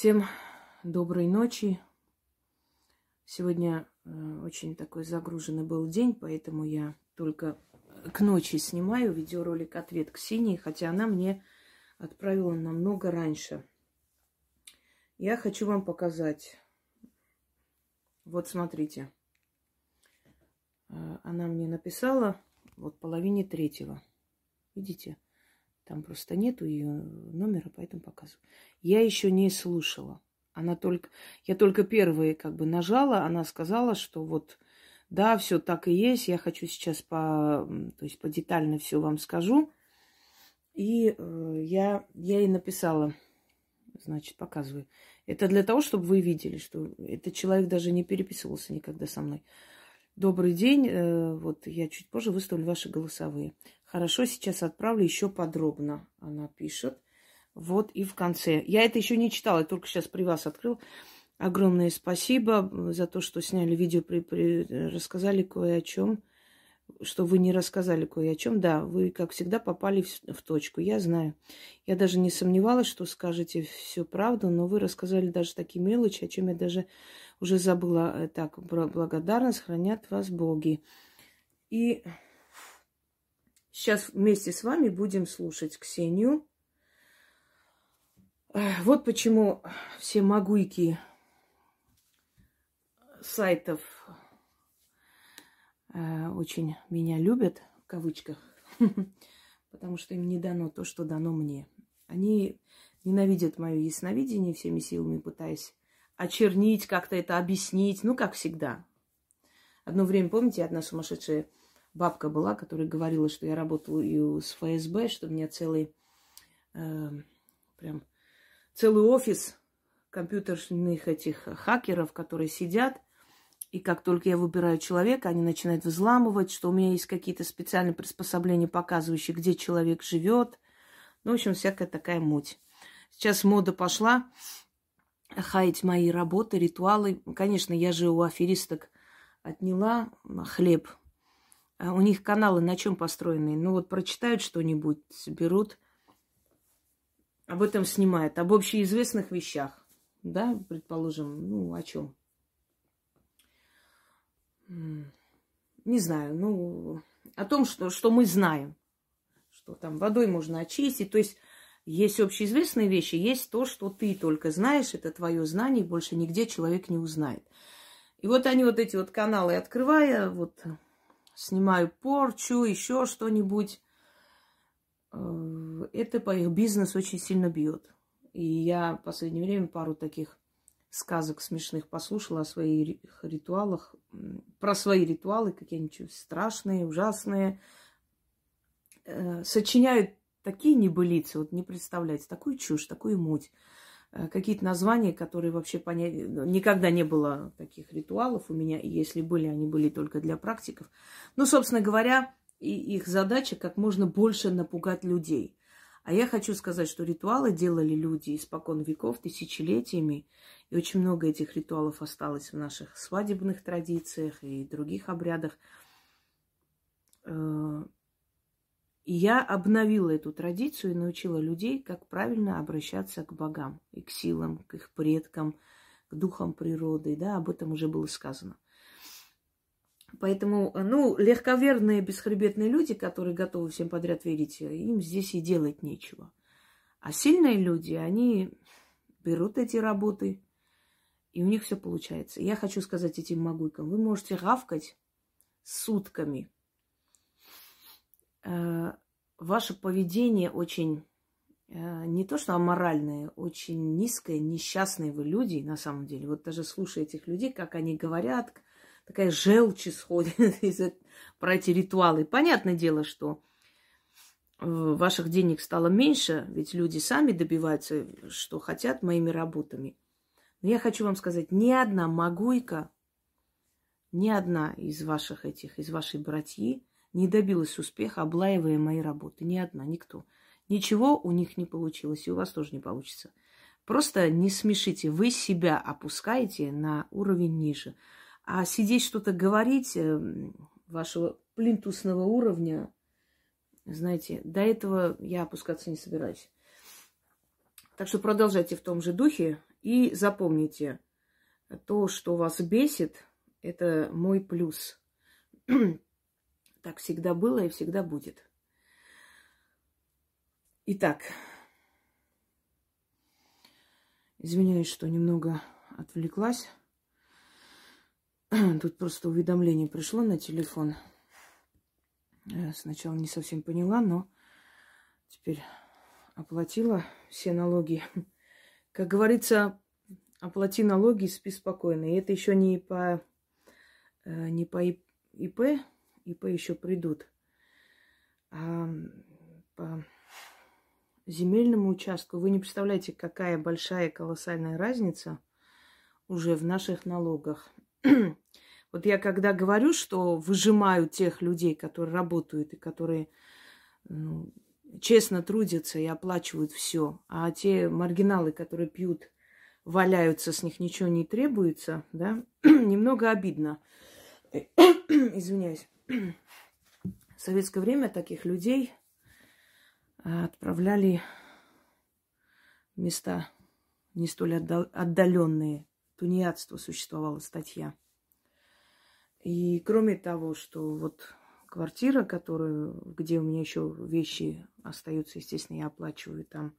Всем доброй ночи. Сегодня э, очень такой загруженный был день, поэтому я только к ночи снимаю видеоролик «Ответ Ксении», хотя она мне отправила намного раньше. Я хочу вам показать. Вот смотрите. Э, она мне написала вот половине третьего. Видите? Там просто нету ее номера, поэтому показываю. Я еще не слушала. Она только, я только первые как бы нажала, она сказала, что вот да, все так и есть. Я хочу сейчас по, то есть по детально все вам скажу. И э, я, я ей написала, значит, показываю. Это для того, чтобы вы видели, что этот человек даже не переписывался никогда со мной. Добрый день. Э, вот я чуть позже выставлю ваши голосовые. Хорошо, сейчас отправлю еще подробно. Она пишет. Вот и в конце. Я это еще не читала, я только сейчас при вас открыл. Огромное спасибо за то, что сняли видео, при, при, рассказали кое о чем, что вы не рассказали кое о чем. Да, вы, как всегда, попали в, в точку. Я знаю. Я даже не сомневалась, что скажете всю правду, но вы рассказали даже такие мелочи, о чем я даже уже забыла. Э, так, благодарность хранят вас боги. И Сейчас вместе с вами будем слушать Ксению. Вот почему все могуйки сайтов э, очень меня любят, в кавычках, потому что им не дано то, что дано мне. Они ненавидят мое ясновидение всеми силами, пытаясь очернить, как-то это объяснить, ну, как всегда. Одно время, помните, одна сумасшедшая бабка была, которая говорила, что я работаю с ФСБ, что у меня целый, э, прям целый офис компьютерных этих хакеров, которые сидят, и как только я выбираю человека, они начинают взламывать, что у меня есть какие-то специальные приспособления, показывающие, где человек живет. Ну, в общем, всякая такая муть. Сейчас мода пошла хаять мои работы, ритуалы. Конечно, я же у аферисток отняла хлеб у них каналы на чем построены? Ну вот прочитают что-нибудь, берут, об этом снимают, об общеизвестных вещах, да, предположим, ну о чем? Не знаю, ну о том, что, что мы знаем, что там водой можно очистить, то есть есть общеизвестные вещи, есть то, что ты только знаешь, это твое знание, больше нигде человек не узнает. И вот они вот эти вот каналы открывая, вот снимаю порчу, еще что-нибудь. Э, это по их бизнес очень сильно бьет. И я в последнее время пару таких сказок смешных послушала о своих ритуалах, про свои ритуалы, какие они страшные, ужасные. Э, сочиняют такие небылицы, вот не представляете, такую чушь, такую муть. Э, какие-то названия, которые вообще понять... Никогда не было таких ритуалов у меня, и если были, они были только для практиков. Ну, собственно говоря, и их задача как можно больше напугать людей. А я хочу сказать, что ритуалы делали люди испокон веков, тысячелетиями, и очень много этих ритуалов осталось в наших свадебных традициях и других обрядах. Э, и я обновила эту традицию и научила людей, как правильно обращаться к богам и к силам, к их предкам, к духам природы. Да, об этом уже было сказано. Поэтому, ну, легковерные, бесхребетные люди, которые готовы всем подряд верить, им здесь и делать нечего. А сильные люди, они берут эти работы, и у них все получается. Я хочу сказать этим могуйкам, вы можете гавкать сутками – Э, ваше поведение очень э, не то что аморальное, очень низкое, несчастные вы люди на самом деле. Вот даже слушая этих людей, как они говорят, такая желчь исходит из про эти ритуалы. Понятное дело, что ваших денег стало меньше, ведь люди сами добиваются, что хотят моими работами. Но я хочу вам сказать, ни одна могуйка, ни одна из ваших этих, из вашей братьи не добилась успеха, облаивая мои работы. Ни одна, никто. Ничего у них не получилось, и у вас тоже не получится. Просто не смешите. Вы себя опускаете на уровень ниже. А сидеть что-то говорить эм, вашего плинтусного уровня, знаете, до этого я опускаться не собираюсь. Так что продолжайте в том же духе. И запомните, то, что вас бесит, это мой плюс. Так всегда было и всегда будет. Итак, извиняюсь, что немного отвлеклась. Тут просто уведомление пришло на телефон. Я сначала не совсем поняла, но теперь оплатила все налоги. Как говорится, оплати налоги, спи спокойно. И это еще не по, э, не по ИП, ИП еще придут. А по земельному участку вы не представляете, какая большая колоссальная разница уже в наших налогах. вот я когда говорю, что выжимаю тех людей, которые работают и которые ну, честно трудятся и оплачивают все, а те маргиналы, которые пьют, валяются, с них ничего не требуется, да, немного обидно. Извиняюсь. В советское время таких людей а, отправляли в места не столь отдаленные. Тунеядство существовала статья. И кроме того, что вот квартира, которую, где у меня еще вещи остаются, естественно, я оплачиваю там.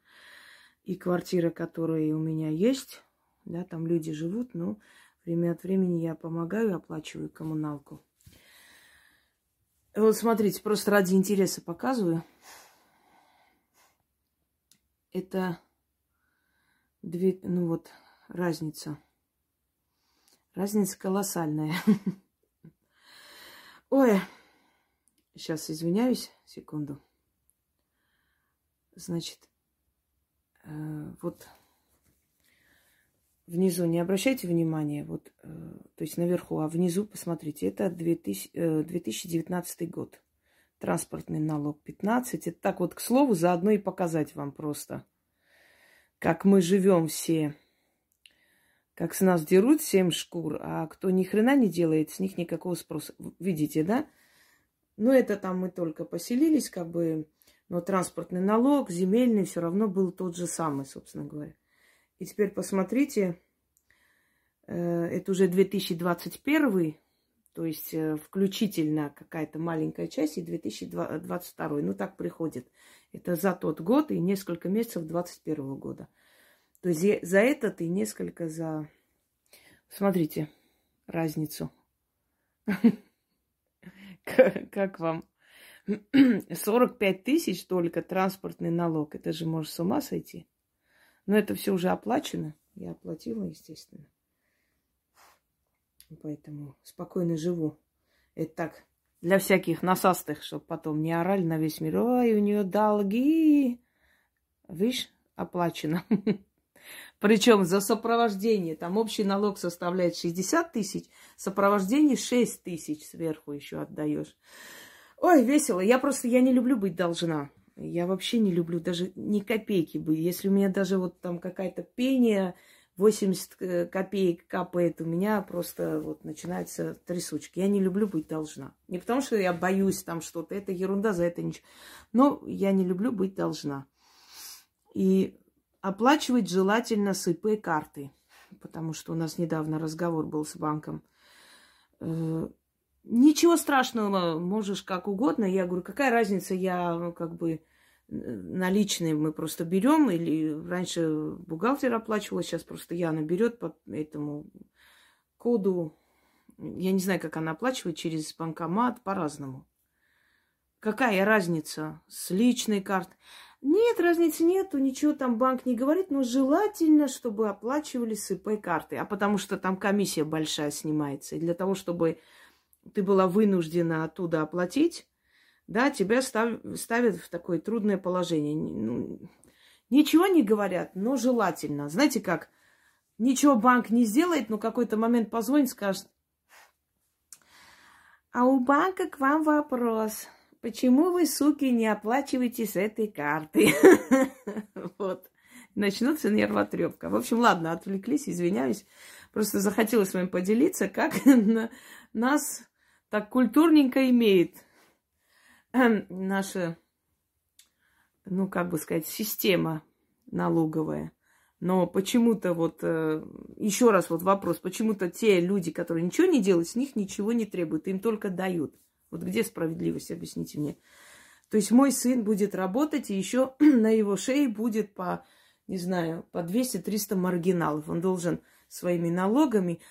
И квартира, которая у меня есть, да, там люди живут, но время от времени я помогаю, оплачиваю коммуналку. Вот смотрите, просто ради интереса показываю. Это две, ну вот, разница. Разница колоссальная. Ой, сейчас извиняюсь, секунду. Значит, э, вот внизу не обращайте внимания, вот, э, то есть наверху, а внизу посмотрите, это 2000, э, 2019 год. Транспортный налог 15. Это так вот, к слову, заодно и показать вам просто, как мы живем все, как с нас дерут семь шкур, а кто ни хрена не делает, с них никакого спроса. Видите, да? Ну, это там мы только поселились, как бы, но транспортный налог, земельный все равно был тот же самый, собственно говоря. И теперь посмотрите, э, это уже 2021, то есть э, включительно какая-то маленькая часть и 2022. Ну, так приходит. Это за тот год и несколько месяцев 2021 года. То есть за этот и несколько за... Смотрите разницу. Как вам? 45 тысяч только транспортный налог. Это же может с ума сойти. Но это все уже оплачено. Я оплатила, естественно. Поэтому спокойно живу. Это так, для всяких насастых, чтобы потом не орали на весь мир. Ой, у нее долги. Видишь, оплачено. Причем за сопровождение. Там общий налог составляет 60 тысяч, сопровождение 6 тысяч сверху еще отдаешь. Ой, весело. Я просто, я не люблю быть должна. Я вообще не люблю даже ни копейки быть. Если у меня даже вот там какая-то пения, 80 э, копеек капает, у меня просто вот начинается трясучки. Я не люблю быть должна. Не потому, что я боюсь там что-то, это ерунда, за это ничего. Но я не люблю быть должна. И оплачивать желательно с ИП карты, потому что у нас недавно разговор был с банком. Э, ничего страшного, можешь как угодно. Я говорю, какая разница, я как бы наличные мы просто берем, или раньше бухгалтер оплачивала, сейчас просто Яна берет по этому коду. Я не знаю, как она оплачивает через банкомат, по-разному. Какая разница с личной картой? Нет, разницы нету, ничего там банк не говорит, но желательно, чтобы оплачивали с ИП-карты, а потому что там комиссия большая снимается. И для того, чтобы ты была вынуждена оттуда оплатить, да, тебя став, ставят в такое трудное положение. Ну, ничего не говорят, но желательно. Знаете как? Ничего банк не сделает, но какой-то момент позвонит, скажет, а у банка к вам вопрос. Почему вы, суки, не оплачиваете с этой карты? Вот. Начнутся нервотрепка. В общем, ладно, отвлеклись, извиняюсь. Просто захотелось с вами поделиться, как нас так культурненько имеет наша, ну, как бы сказать, система налоговая. Но почему-то вот, э, еще раз вот вопрос, почему-то те люди, которые ничего не делают, с них ничего не требуют, им только дают. Вот где справедливость, объясните мне. То есть мой сын будет работать, и еще на его шее будет по, не знаю, по 200-300 маргиналов. Он должен своими налогами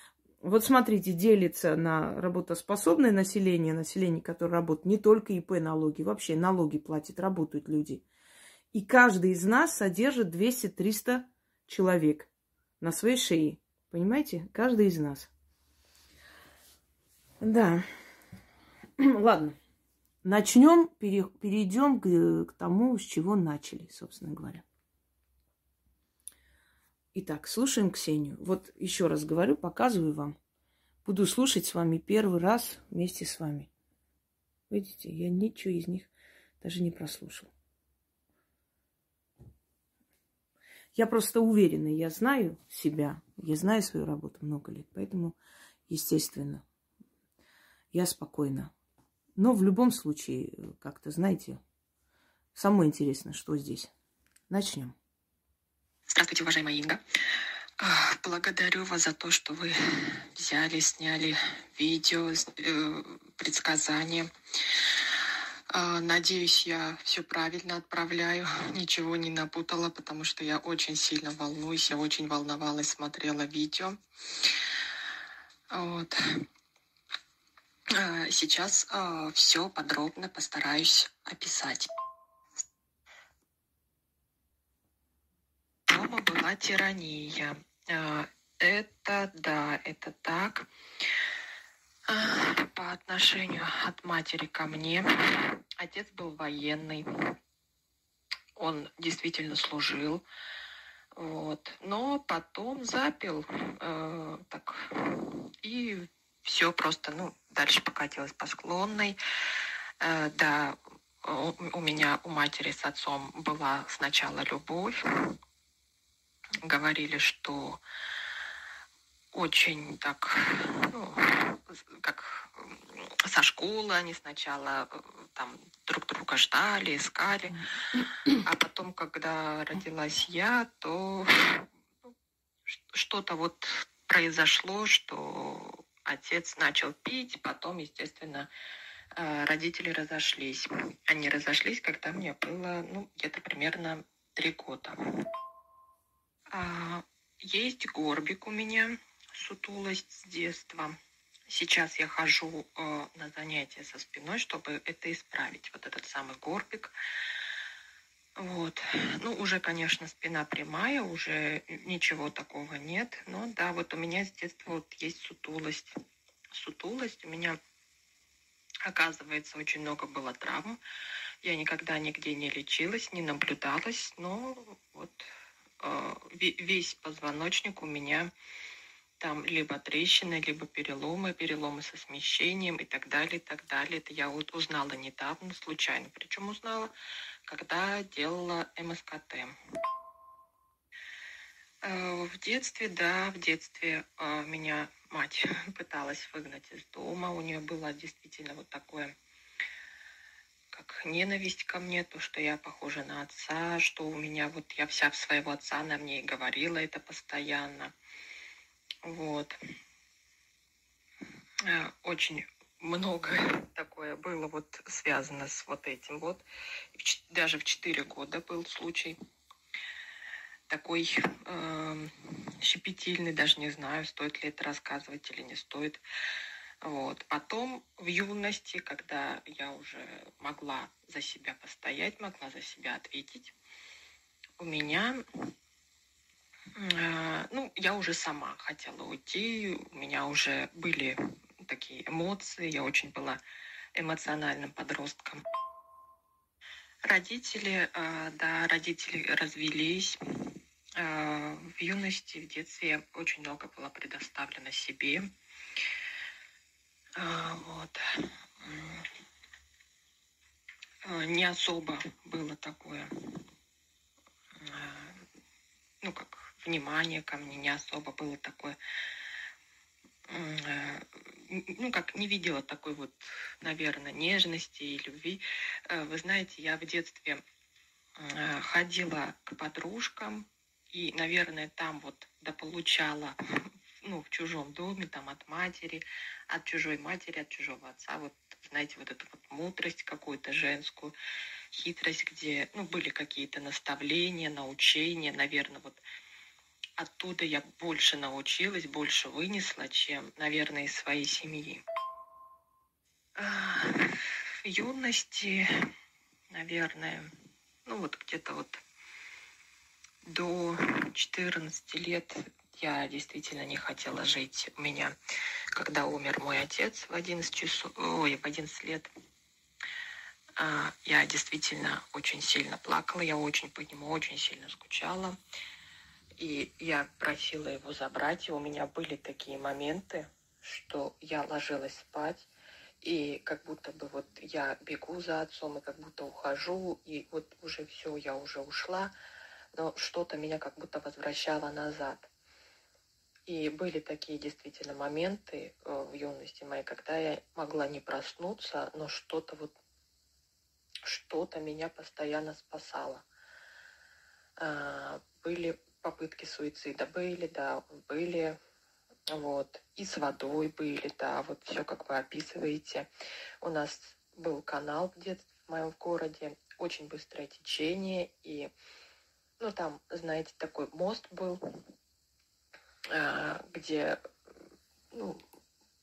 вот смотрите, делится на работоспособное население, население, которое работает, не только ИП налоги, вообще налоги платят, работают люди. И каждый из нас содержит 200-300 человек на своей шее. Понимаете? Каждый из нас. Да. Ладно. Начнем, перейдем к, к тому, с чего начали, собственно говоря. Итак, слушаем Ксению. Вот еще раз говорю, показываю вам. Буду слушать с вами первый раз вместе с вами. Видите, я ничего из них даже не прослушал. Я просто уверена, я знаю себя, я знаю свою работу много лет, поэтому, естественно, я спокойна. Но в любом случае, как-то, знаете, самое интересное, что здесь. Начнем. Здравствуйте, уважаемая Инга. Благодарю вас за то, что вы взяли, сняли видео, э, предсказания. Надеюсь, я все правильно отправляю, ничего не напутала, потому что я очень сильно волнуюсь, я очень волновалась, смотрела видео. Вот. Сейчас все подробно постараюсь описать. Дома была тирания. А, это, да, это так. А, по отношению от матери ко мне. Отец был военный. Он действительно служил. Вот. Но потом запил. Э, так, и все просто, ну, дальше покатилось по склонной. Э, да, у, у меня, у матери с отцом была сначала любовь, говорили, что очень так, ну, как со школы они сначала э, там друг друга ждали, искали, а потом, когда родилась я, то ну, что-то вот произошло, что отец начал пить, потом, естественно, э, родители разошлись. Они разошлись, когда мне было, ну, где-то примерно три года. А, есть горбик у меня, сутулость с детства. Сейчас я хожу э, на занятия со спиной, чтобы это исправить, вот этот самый горбик. Вот. Ну, уже, конечно, спина прямая, уже ничего такого нет. Но да, вот у меня с детства вот есть сутулость. Сутулость у меня, оказывается, очень много было травм. Я никогда нигде не лечилась, не наблюдалась, но вот весь позвоночник у меня там либо трещины, либо переломы, переломы со смещением и так далее, и так далее. Это я вот узнала недавно, случайно. Причем узнала, когда делала МСКТ. Э, в детстве, да, в детстве э, меня мать пыталась выгнать из дома. У нее было действительно вот такое как ненависть ко мне, то, что я похожа на отца, что у меня вот я вся в своего отца, она мне и говорила это постоянно. Вот. Э, очень много такое было вот связано с вот этим вот. Даже в 4 года был случай такой э, щепетильный, даже не знаю, стоит ли это рассказывать или не стоит. Вот. Потом в юности, когда я уже могла за себя постоять, могла за себя ответить, у меня, э, ну, я уже сама хотела уйти, у меня уже были такие эмоции, я очень была эмоциональным подростком. Родители, э, да, родители развелись. Э, в юности, в детстве очень много было предоставлено себе. А, вот. А, не особо было такое, а, ну, как внимание ко мне, не особо было такое, ну, как не видела такой вот, наверное, нежности и любви. Вы знаете, я в детстве ходила к подружкам, И, наверное, там вот дополучала, ну, в чужом доме, там от матери, от чужой матери, от чужого отца, вот, знаете, вот эту вот мудрость какую-то женскую, хитрость, где, ну, были какие-то наставления, научения, наверное, вот оттуда я больше научилась, больше вынесла, чем, наверное, из своей семьи. В юности, наверное, ну вот где-то вот до 14 лет я действительно не хотела жить. У меня, когда умер мой отец в 11 часов, ой, в 11 лет, а, я действительно очень сильно плакала, я очень по нему очень сильно скучала. И я просила его забрать, и у меня были такие моменты, что я ложилась спать, и как будто бы вот я бегу за отцом, и как будто ухожу, и вот уже все, я уже ушла, но что-то меня как будто возвращало назад. И были такие действительно моменты э, в юности моей, когда я могла не проснуться, но что-то вот, что-то меня постоянно спасало. А, были попытки суицида были, да, были, вот, и с водой были, да, вот все, как вы описываете. У нас был канал где-то в моем городе, очень быстрое течение, и, ну, там, знаете, такой мост был, где, ну,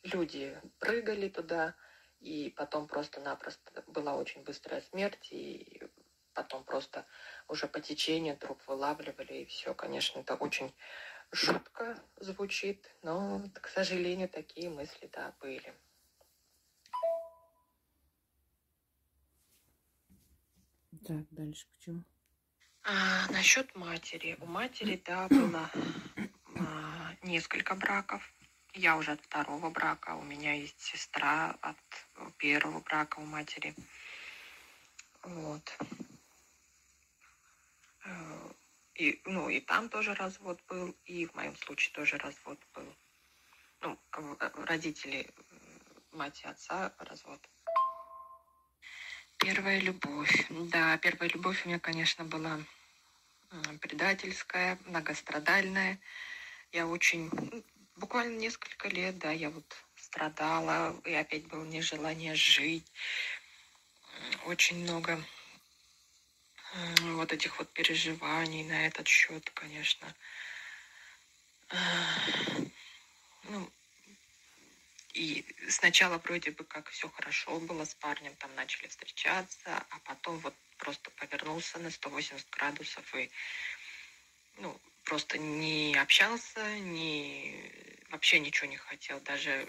люди прыгали туда, и потом просто-напросто была очень быстрая смерть, и потом просто уже по течению труп вылавливали, и все, конечно, это очень жутко звучит, но, к сожалению, такие мысли, да, были. Так, дальше почему? А, насчет матери. У матери, да, было а, несколько браков. Я уже от второго брака. У меня есть сестра от первого брака у матери. Вот. Э, и, ну, и там тоже развод был, и в моем случае тоже развод был. Ну, э, родители, мать и отца, развод. Первая любовь. Да, первая любовь у меня, конечно, была предательская, многострадальная. Я очень, буквально несколько лет, да, я вот страдала, и опять было нежелание жить. Очень много вот этих вот переживаний на этот счет, конечно. Ну, и сначала вроде бы как все хорошо было с парнем, там начали встречаться, а потом вот просто повернулся на 180 градусов и ну, просто не общался, не, вообще ничего не хотел, даже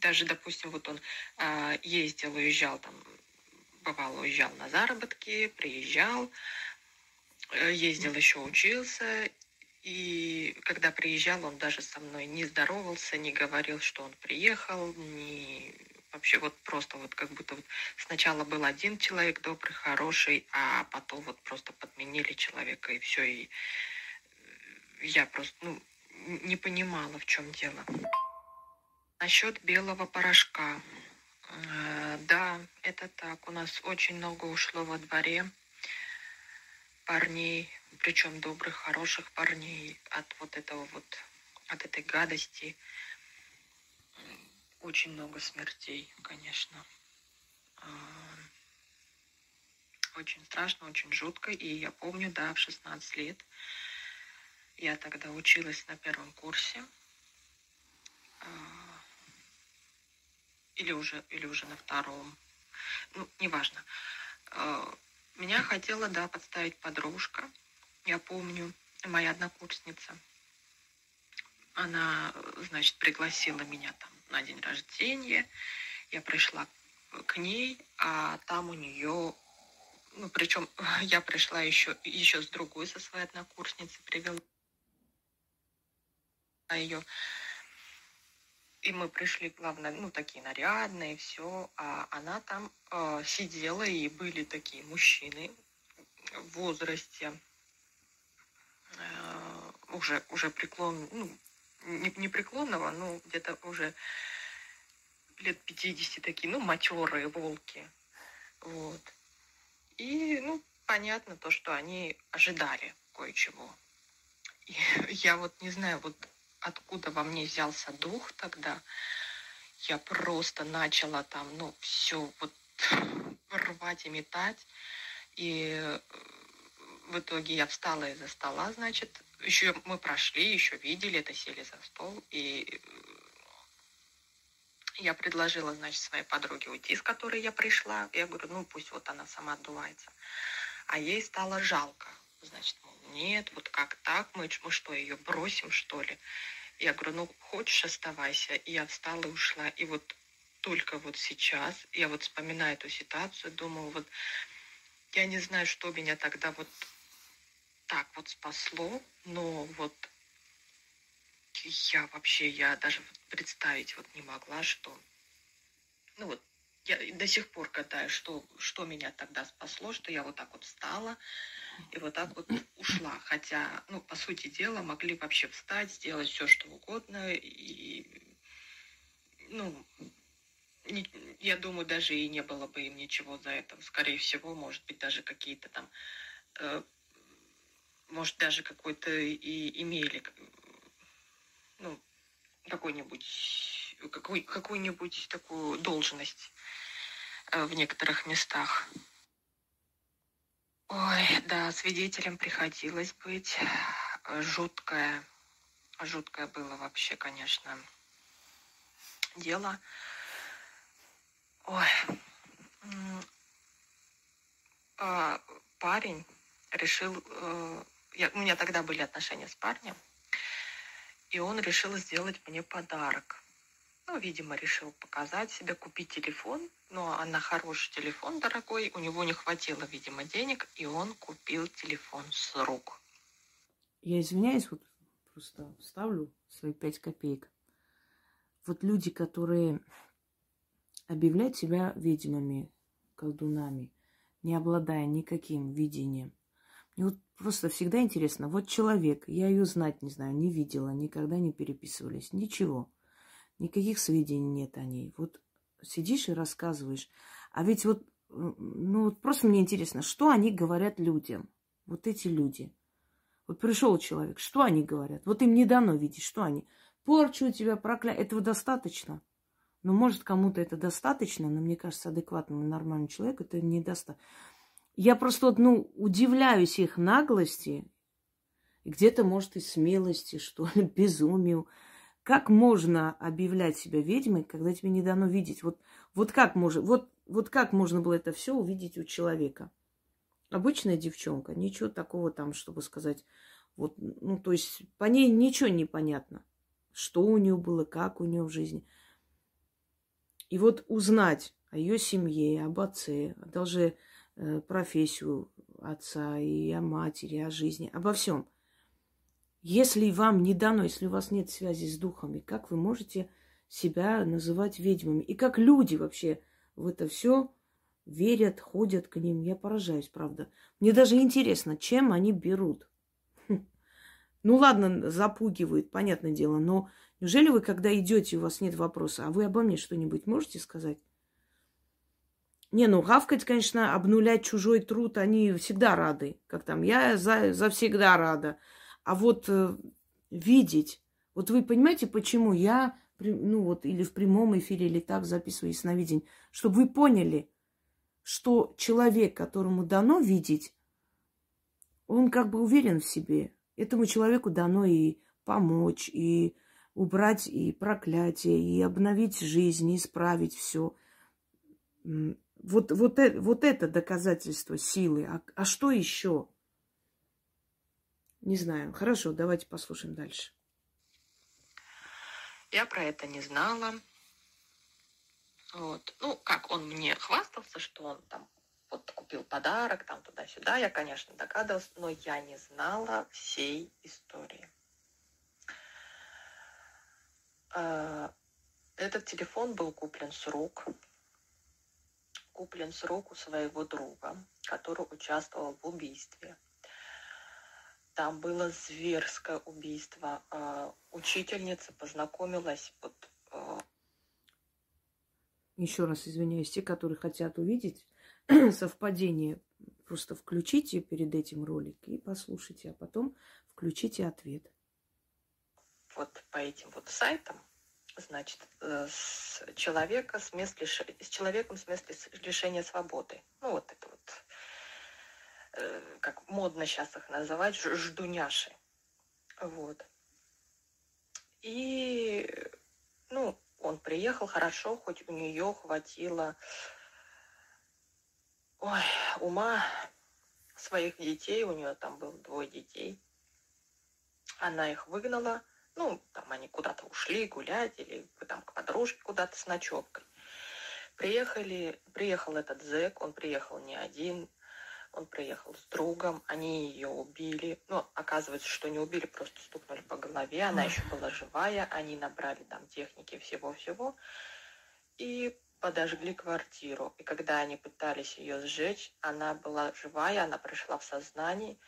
даже, допустим, вот он э, ездил, уезжал там бывало, уезжал на заработки, приезжал, э, ездил еще учился, и когда приезжал, он даже со мной не здоровался, не говорил, что он приехал, не вообще вот просто вот как будто вот сначала был один человек добрый, хороший, а потом вот просто подменили человека и все, и э, я просто ну, не понимала, в чем дело. Насчет белого порошка. Э, да, это так. У нас очень много ушло во дворе парней, причем добрых, хороших парней от вот этого вот, от этой гадости. Очень много смертей, конечно. Э, очень страшно, очень жутко. И я помню, да, в 16 лет я тогда училась на первом курсе. Э, или уже, или уже на втором. Ну, неважно. Э, меня хотела, да, подставить подружка. Я помню, моя однокурсница. Она, значит, пригласила меня там на день рождения. Я пришла к ней, а там у нее, ну, причем я пришла еще, еще с другой, со своей однокурсницей, привела ее и мы пришли, главное, ну, такие нарядные, все, а она там э, сидела, и были такие мужчины в возрасте, э, уже, уже преклон, ну, не, не преклонного, но где-то уже лет 50 такие, ну, матерые волки, вот. И, ну, понятно то, что они ожидали кое-чего. Я вот не знаю, вот откуда во мне взялся дух тогда. Я просто начала там, ну, все вот рвать и метать. И э, в итоге я встала из-за стола, значит, еще мы прошли, еще видели это, сели за стол, и э, я предложила, значит, своей подруге уйти, с которой я пришла. Я говорю, ну пусть вот она сама отдувается. А ей стало жалко. Значит, мол, нет, вот как так, мы, мы что, ее бросим, что ли? Я говорю, ну хочешь, оставайся. И я встала и ушла. И вот только вот сейчас я вот вспоминаю эту ситуацию, думаю, вот я не знаю, что меня тогда вот так вот спасло, но вот я вообще, я даже представить вот не могла, что, ну вот, я до сих пор гадаю, что, что меня тогда спасло, что я вот так вот встала и вот так вот ушла. Хотя, ну, по сути дела, могли вообще встать, сделать все, что угодно. И, ну, не, я думаю, даже и не было бы им ничего за это. Скорее всего, может быть, даже какие-то там, э, может, даже какой-то и имели ну, какой-нибудь, какой, какую-нибудь такую должность э, в некоторых местах. Ой, да, свидетелем приходилось быть. Жуткое, жуткое было вообще, конечно, дело. Ой, а, парень решил, э, я, у меня тогда были отношения с парнем, и он решил сделать мне подарок. Ну, видимо, решил показать себе, купить телефон. Ну, а на хороший телефон дорогой у него не хватило, видимо, денег, и он купил телефон с рук. Я извиняюсь, вот просто ставлю свои пять копеек. Вот люди, которые объявляют себя ведьмами, колдунами, не обладая никаким видением. Мне вот Просто всегда интересно. Вот человек, я ее знать не знаю, не видела, никогда не переписывались, ничего. Никаких сведений нет о ней. Вот сидишь и рассказываешь. А ведь вот, ну вот просто мне интересно, что они говорят людям? Вот эти люди. Вот пришел человек, что они говорят? Вот им не дано видеть, что они? Порчу тебя, прокля... Этого достаточно. Ну, может, кому-то это достаточно, но мне кажется, адекватному, нормальному человеку это недостаточно. Я просто вот, ну, удивляюсь их наглости, где-то, может, и смелости, что ли, безумию. Как можно объявлять себя ведьмой, когда тебе не дано видеть? Вот, вот, как, можно, вот, вот как можно было это все увидеть у человека? Обычная девчонка, ничего такого там, чтобы сказать, вот, ну, то есть по ней ничего не понятно, что у нее было, как у нее в жизни. И вот узнать о ее семье, об отце, даже профессию отца и о матери, о жизни, обо всем. Если вам не дано, если у вас нет связи с духами, как вы можете себя называть ведьмами? И как люди вообще в это все верят, ходят к ним? Я поражаюсь, правда. Мне даже интересно, чем они берут. Ну ладно, запугивают, понятное дело, но неужели вы, когда идете, у вас нет вопроса, а вы обо мне что-нибудь можете сказать? Не, ну гавкать, конечно, обнулять чужой труд, они всегда рады. Как там, я за, за всегда рада. А вот э, видеть, вот вы понимаете, почему я, ну вот, или в прямом эфире, или так записываю ясновидение, чтобы вы поняли, что человек, которому дано видеть, он как бы уверен в себе. Этому человеку дано и помочь, и убрать и проклятие, и обновить жизнь, и исправить все. Вот, вот, э, вот это доказательство силы. А, а что еще? Не знаю. Хорошо, давайте послушаем дальше. Я про это не знала. Вот. Ну, как он мне хвастался, что он там вот купил подарок, там туда-сюда. Я, конечно, догадывалась, но я не знала всей истории. А, этот телефон был куплен с рук куплен с рук у своего друга, который участвовал в убийстве. Там было зверское убийство. А, учительница познакомилась вот... А, Еще раз извиняюсь, те, которые хотят увидеть совпадение просто включите перед этим ролик и послушайте, а потом включите ответ. Вот по этим вот сайтам, значит, э, с человека с мест лиш... с человеком с мест лишения свободы. Ну, вот это вот, э, как модно сейчас их называть, ждуняши. Вот. И, ну, он приехал хорошо, хоть у нее хватило ой, ума своих детей, у нее там было двое детей. Она их выгнала, ну, там они куда-то ушли гулять или там к подружке куда-то с ночевкой. Приехали, приехал этот зэк, он приехал не один, он приехал с другом, они ее убили. Ну, оказывается, что не убили, просто стукнули по голове. Она еще была живая, они набрали там техники всего-всего. И подожгли квартиру. И когда они пытались ее сжечь, она была живая, она пришла в сознание.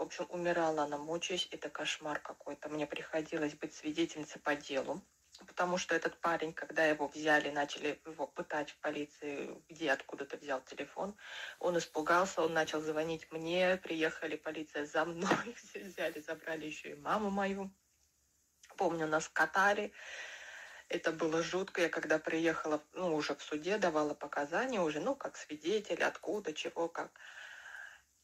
В общем, умирала она, мучаясь. Это кошмар какой-то. Мне приходилось быть свидетельницей по делу потому что этот парень, когда его взяли, начали его пытать в полиции, где откуда-то взял телефон, он испугался, он начал звонить мне, приехали полиция за мной, все взяли, забрали еще и маму мою. Помню, нас катали, это было жутко. Я когда приехала, ну, уже в суде давала показания, уже, ну, как свидетель, откуда, чего, как.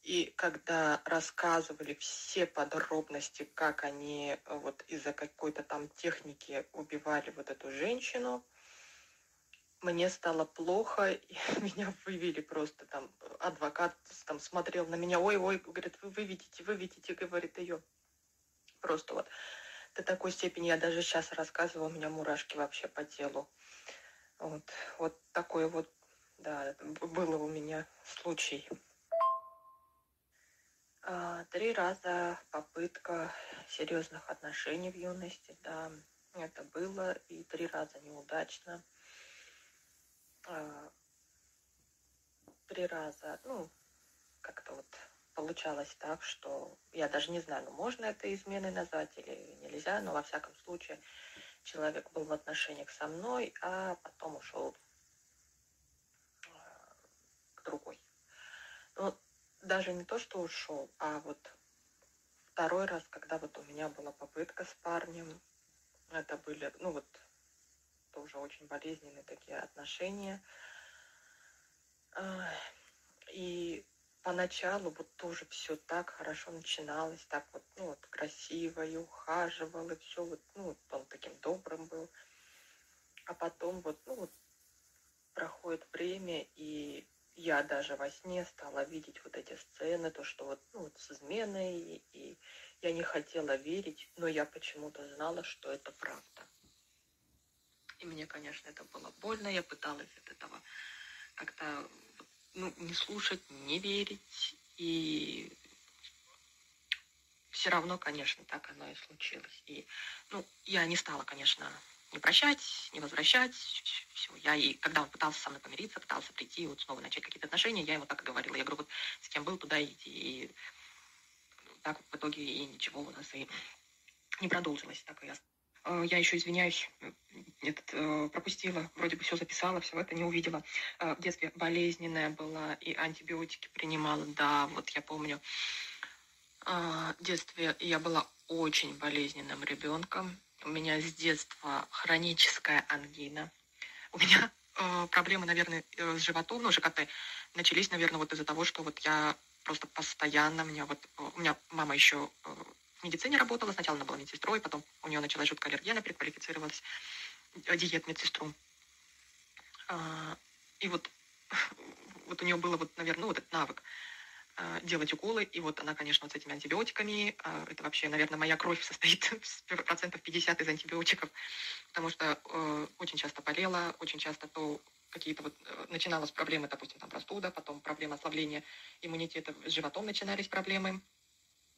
И когда рассказывали все подробности, как они э, вот из-за какой-то там техники убивали вот эту женщину, мне стало плохо, и меня вывели просто там, адвокат там смотрел на меня, ой-ой, говорит, вы выведите, выведите, говорит ее. Просто вот до такой степени, я даже сейчас рассказываю, у меня мурашки вообще по телу. Вот, вот такой вот, да, было у меня случай. А, три раза попытка серьезных отношений в юности, да, это было, и три раза неудачно. А, три раза, ну, как-то вот получалось так, что я даже не знаю, ну, можно это изменой назвать или нельзя, но во всяком случае человек был в отношениях со мной, а потом ушел а, к другой. Ну, даже не то, что ушел, а вот второй раз, когда вот у меня была попытка с парнем, это были, ну вот, тоже очень болезненные такие отношения. И поначалу вот тоже все так хорошо начиналось, так вот, ну вот красиво и ухаживал, и все вот, ну вот он таким добрым был. А потом вот, ну вот проходит время, и я даже во сне стала видеть вот эти сцены, то, что вот, ну, вот с изменой, и, и я не хотела верить, но я почему-то знала, что это правда. И мне, конечно, это было больно, я пыталась от этого как-то ну, не слушать, не верить, и все равно, конечно, так оно и случилось. И, ну, я не стала, конечно, не прощать, не возвращать. Все. Я и когда он пытался со мной помириться, пытался прийти, вот снова начать какие-то отношения, я ему так и говорила. Я говорю, вот с кем был, туда иди. И так в итоге и ничего у нас и не продолжилось. Так и э, я еще извиняюсь, этот, э, пропустила, вроде бы все записала, все это не увидела. Э, в детстве болезненная была и антибиотики принимала, да, вот я помню. В детстве я была очень болезненным ребенком у меня с детства хроническая ангина. У меня э, проблемы, наверное, с животом, ну, ЖКТ, начались, наверное, вот из-за того, что вот я просто постоянно, у меня вот, э, у меня мама еще э, в медицине работала, сначала она была медсестрой, потом у нее началась жуткая аллергия, она переквалифицировалась э, диет медсестру. Э, и вот, вот у нее было вот, наверное, ну, вот этот навык делать уколы. И вот она, конечно, вот с этими антибиотиками. Э, это вообще, наверное, моя кровь состоит процентов 50 из антибиотиков, потому что э, очень часто болела, очень часто то какие-то вот начиналась проблемы, допустим, там простуда, потом проблема ослабления иммунитета, с животом начинались проблемы.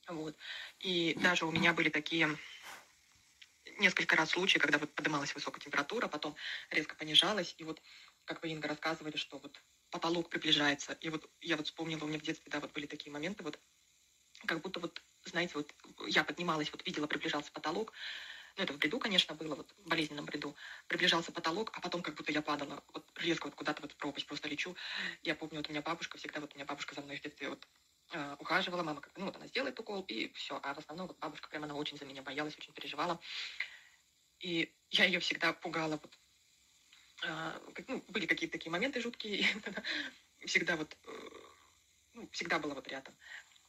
Вот. И даже у меня были такие несколько раз случаи, когда вот поднималась высокая температура, потом резко понижалась, и вот, как вы, Инга, рассказывали, что вот потолок приближается. И вот я вот вспомнила, у меня в детстве, да, вот были такие моменты, вот как будто вот, знаете, вот я поднималась, вот видела, приближался потолок, ну, это в бреду, конечно, было, вот в болезненном бреду, приближался потолок, а потом как будто я падала, вот резко вот куда-то вот в пропасть просто лечу. Я помню, вот у меня бабушка всегда, вот у меня бабушка за мной в детстве вот э, ухаживала, мама как ну вот она сделает укол, и все. А в основном вот бабушка прямо, она очень за меня боялась, очень переживала. И я ее всегда пугала. Вот, ну, были какие-то такие моменты жуткие, и всегда вот, э, ну, всегда была вот рядом.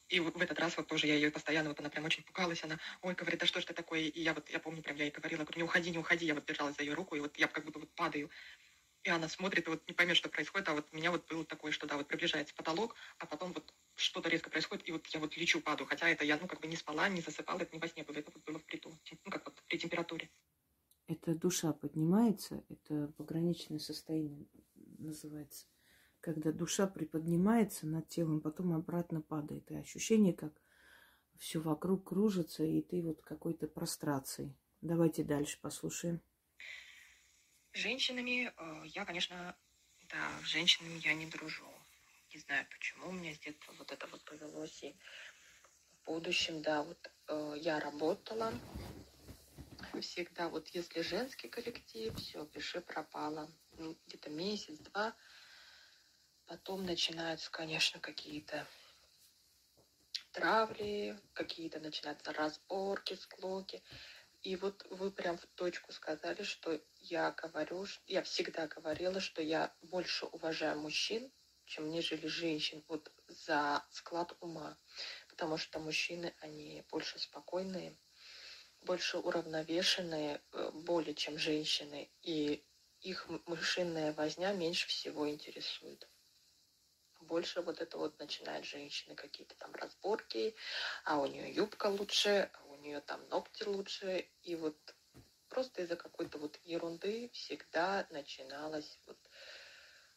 И в этот раз вот тоже я ее постоянно, вот она прям очень пугалась, она, ой, говорит, да что ж ты такое? И я вот, я помню, прям я ей говорила, говорю, не уходи, не уходи, я вот держалась за ее руку, и вот я как будто вот падаю. И она смотрит, и вот не поймет, что происходит, а вот у меня вот было такое, что да, вот приближается потолок, а потом вот что-то резко происходит, и вот я вот лечу, падаю, хотя это я, ну, как бы не спала, не засыпала, это не во сне было, это вот было в приту, ну, как вот при температуре. Это душа поднимается, это пограничное состояние называется когда душа приподнимается над телом, потом обратно падает. И ощущение, как все вокруг кружится, и ты вот какой-то прострацией. Давайте дальше послушаем. Женщинами э, я, конечно, да, с женщинами я не дружу. Не знаю, почему у меня с детства вот это вот повелось. И в будущем, да, вот э, я работала всегда, вот если женский коллектив, все, пиши пропало. Ну, где-то месяц-два – Потом начинаются, конечно, какие-то травли, какие-то начинаются разборки, склоки. И вот вы прям в точку сказали, что я говорю, я всегда говорила, что я больше уважаю мужчин, чем нежели женщин, вот за склад ума. Потому что мужчины, они больше спокойные, больше уравновешенные, э, более чем женщины. И их мышиная возня меньше всего интересует больше вот это вот начинают женщины какие-то там разборки, а у нее юбка лучше, а у нее там ногти лучше. И вот просто из-за какой-то вот ерунды всегда начиналась вот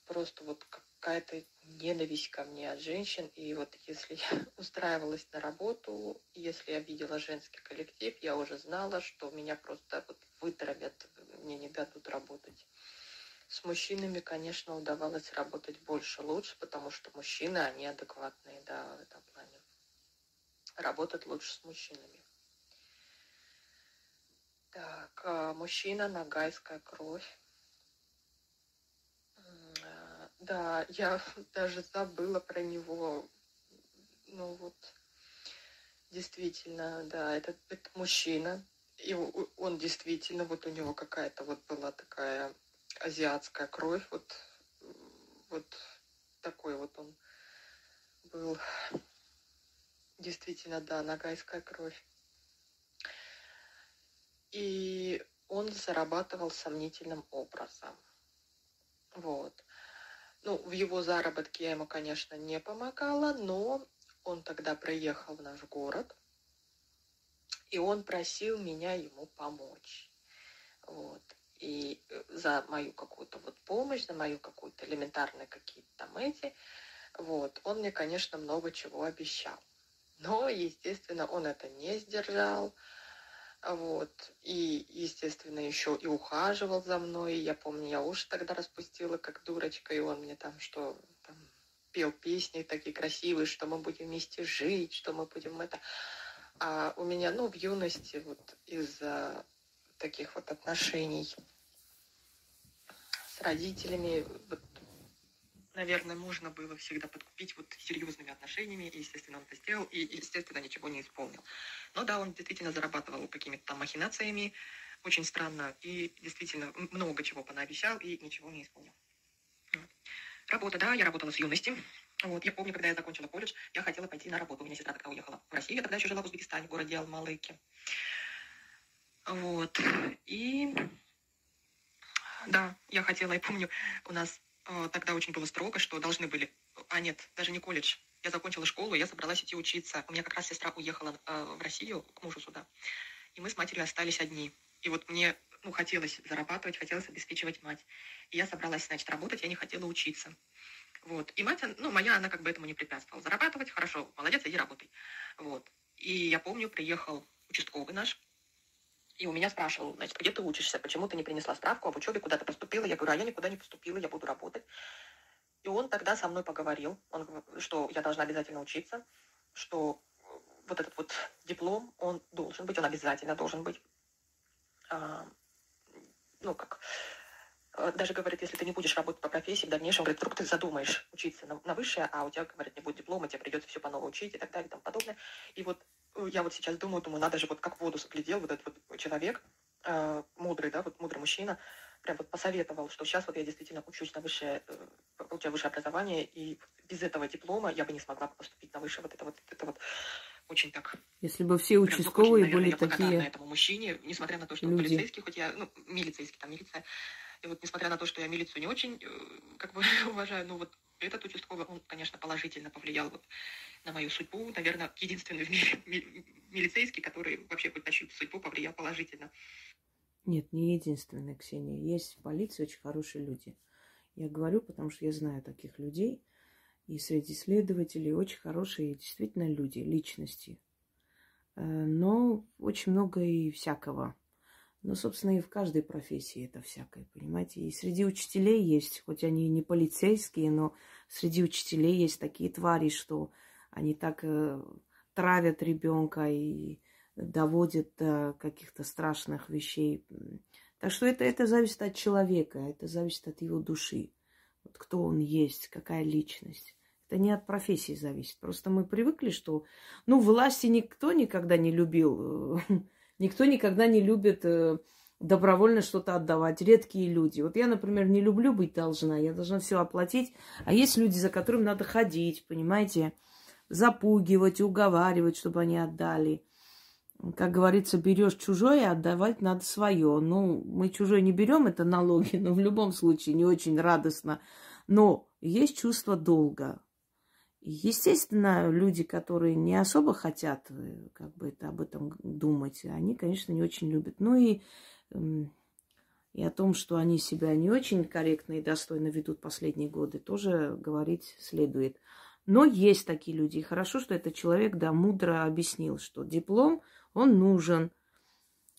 просто вот какая-то ненависть ко мне от женщин. И вот если я устраивалась на работу, если я видела женский коллектив, я уже знала, что меня просто вот вытравят, мне не дадут работать. С мужчинами, конечно, удавалось работать больше, лучше, потому что мужчины, они адекватные, да, в этом плане. Работать лучше с мужчинами. Так, а, мужчина, нагайская кровь. А, да, я даже забыла про него. Ну вот, действительно, да, это, это мужчина. И он действительно, вот у него какая-то вот была такая азиатская кровь, вот, вот такой вот он был. Действительно, да, нагайская кровь. И он зарабатывал сомнительным образом. Вот. Ну, в его заработке я ему, конечно, не помогала, но он тогда приехал в наш город, и он просил меня ему помочь. Вот и э, за мою какую-то вот помощь, за мою какую-то элементарные какие-то там эти, вот, он мне, конечно, много чего обещал. Но, естественно, он это не сдержал, вот, и, естественно, еще и ухаживал за мной. Я помню, я уши тогда распустила, как дурочка, и он мне там что, там, пел песни такие красивые, что мы будем вместе жить, что мы будем это... А у меня, ну, в юности вот из-за таких вот отношений с родителями. Вот, наверное, можно было всегда подкупить вот серьезными отношениями, и, естественно, он это сделал, и, естественно, ничего не исполнил. Но да, он действительно зарабатывал какими-то там махинациями, очень странно, и действительно много чего понаобещал, и ничего не исполнил. Работа, да, я работала с юности. Вот, я помню, когда я закончила колледж, я хотела пойти на работу. У меня сестра тогда уехала в Россию, я тогда еще жила в Узбекистане, в городе Алмалыке. Вот, и да, я хотела, я помню, у нас тогда очень было строго, что должны были... А нет, даже не колледж. Я закончила школу, я собралась идти учиться. У меня как раз сестра уехала э, в Россию к мужу сюда. И мы с матерью остались одни. И вот мне ну, хотелось зарабатывать, хотелось обеспечивать мать. И я собралась, значит, работать, я не хотела учиться. Вот. И мать, ну, моя, она как бы этому не препятствовала. Зарабатывать, хорошо, молодец, иди работай. Вот. И я помню, приехал участковый наш, и у меня спрашивал, значит, где ты учишься, почему ты не принесла справку об учебе, куда ты поступила? Я говорю, а я никуда не поступила, я буду работать. И он тогда со мной поговорил, он, что я должна обязательно учиться, что вот этот вот диплом, он должен быть, он обязательно должен быть. а, ну, как, а, даже говорит, если ты не будешь работать по профессии в дальнейшем, говорит, вдруг ты задумаешь учиться на, на высшее, а у тебя, говорит, не будет диплома, тебе придется все по новому учить и так далее и тому подобное. И вот я вот сейчас думаю, думаю, надо же вот как в воду глядел вот этот вот человек, э, мудрый, да, вот мудрый мужчина, прям вот посоветовал, что сейчас вот я действительно учусь на высшее, э, получаю высшее образование, и без этого диплома я бы не смогла поступить на высшее. Вот это вот, это вот очень так... Если бы все участковые прям, очень, наверное, были такие... этому мужчине, несмотря на то, что люди. полицейский, хоть я, ну, милицейский, там, милиция, и вот несмотря на то, что я милицию не очень, э, как бы, уважаю, ну, вот этот участковый, он, конечно, положительно повлиял вот на мою судьбу. Наверное, единственный в мире милицейский, который вообще хоть на чью-то судьбу повлиял положительно. Нет, не единственный, Ксения. Есть в полиции очень хорошие люди. Я говорю, потому что я знаю таких людей – и среди следователей очень хорошие действительно люди, личности. Э, но очень много и всякого. Но, собственно, и в каждой профессии это всякое, понимаете. И среди учителей есть, хоть они и не полицейские, но среди учителей есть такие твари, что они так э, травят ребенка и доводят до каких-то страшных вещей. Так что это, это зависит от человека, это зависит от его души вот кто он есть, какая личность. Это не от профессии зависит. Просто мы привыкли, что, ну, власти никто никогда не любил, никто никогда не любит э, добровольно что-то отдавать. Редкие люди. Вот я, например, не люблю быть должна, я должна все оплатить. А есть люди, за которыми надо ходить, понимаете, запугивать, уговаривать, чтобы они отдали. Как говорится, берешь чужое, отдавать надо свое. Ну, мы чужое не берем, это налоги, но в любом случае не очень радостно. Но есть чувство долга. Естественно, люди, которые не особо хотят э, как бы это, об этом думать, они, конечно, не очень любят. Ну и, и о том, что они себя не очень корректно и достойно ведут последние годы, тоже говорить следует. Но есть такие люди. И хорошо, что этот человек, да, мудро объяснил, что диплом, он нужен.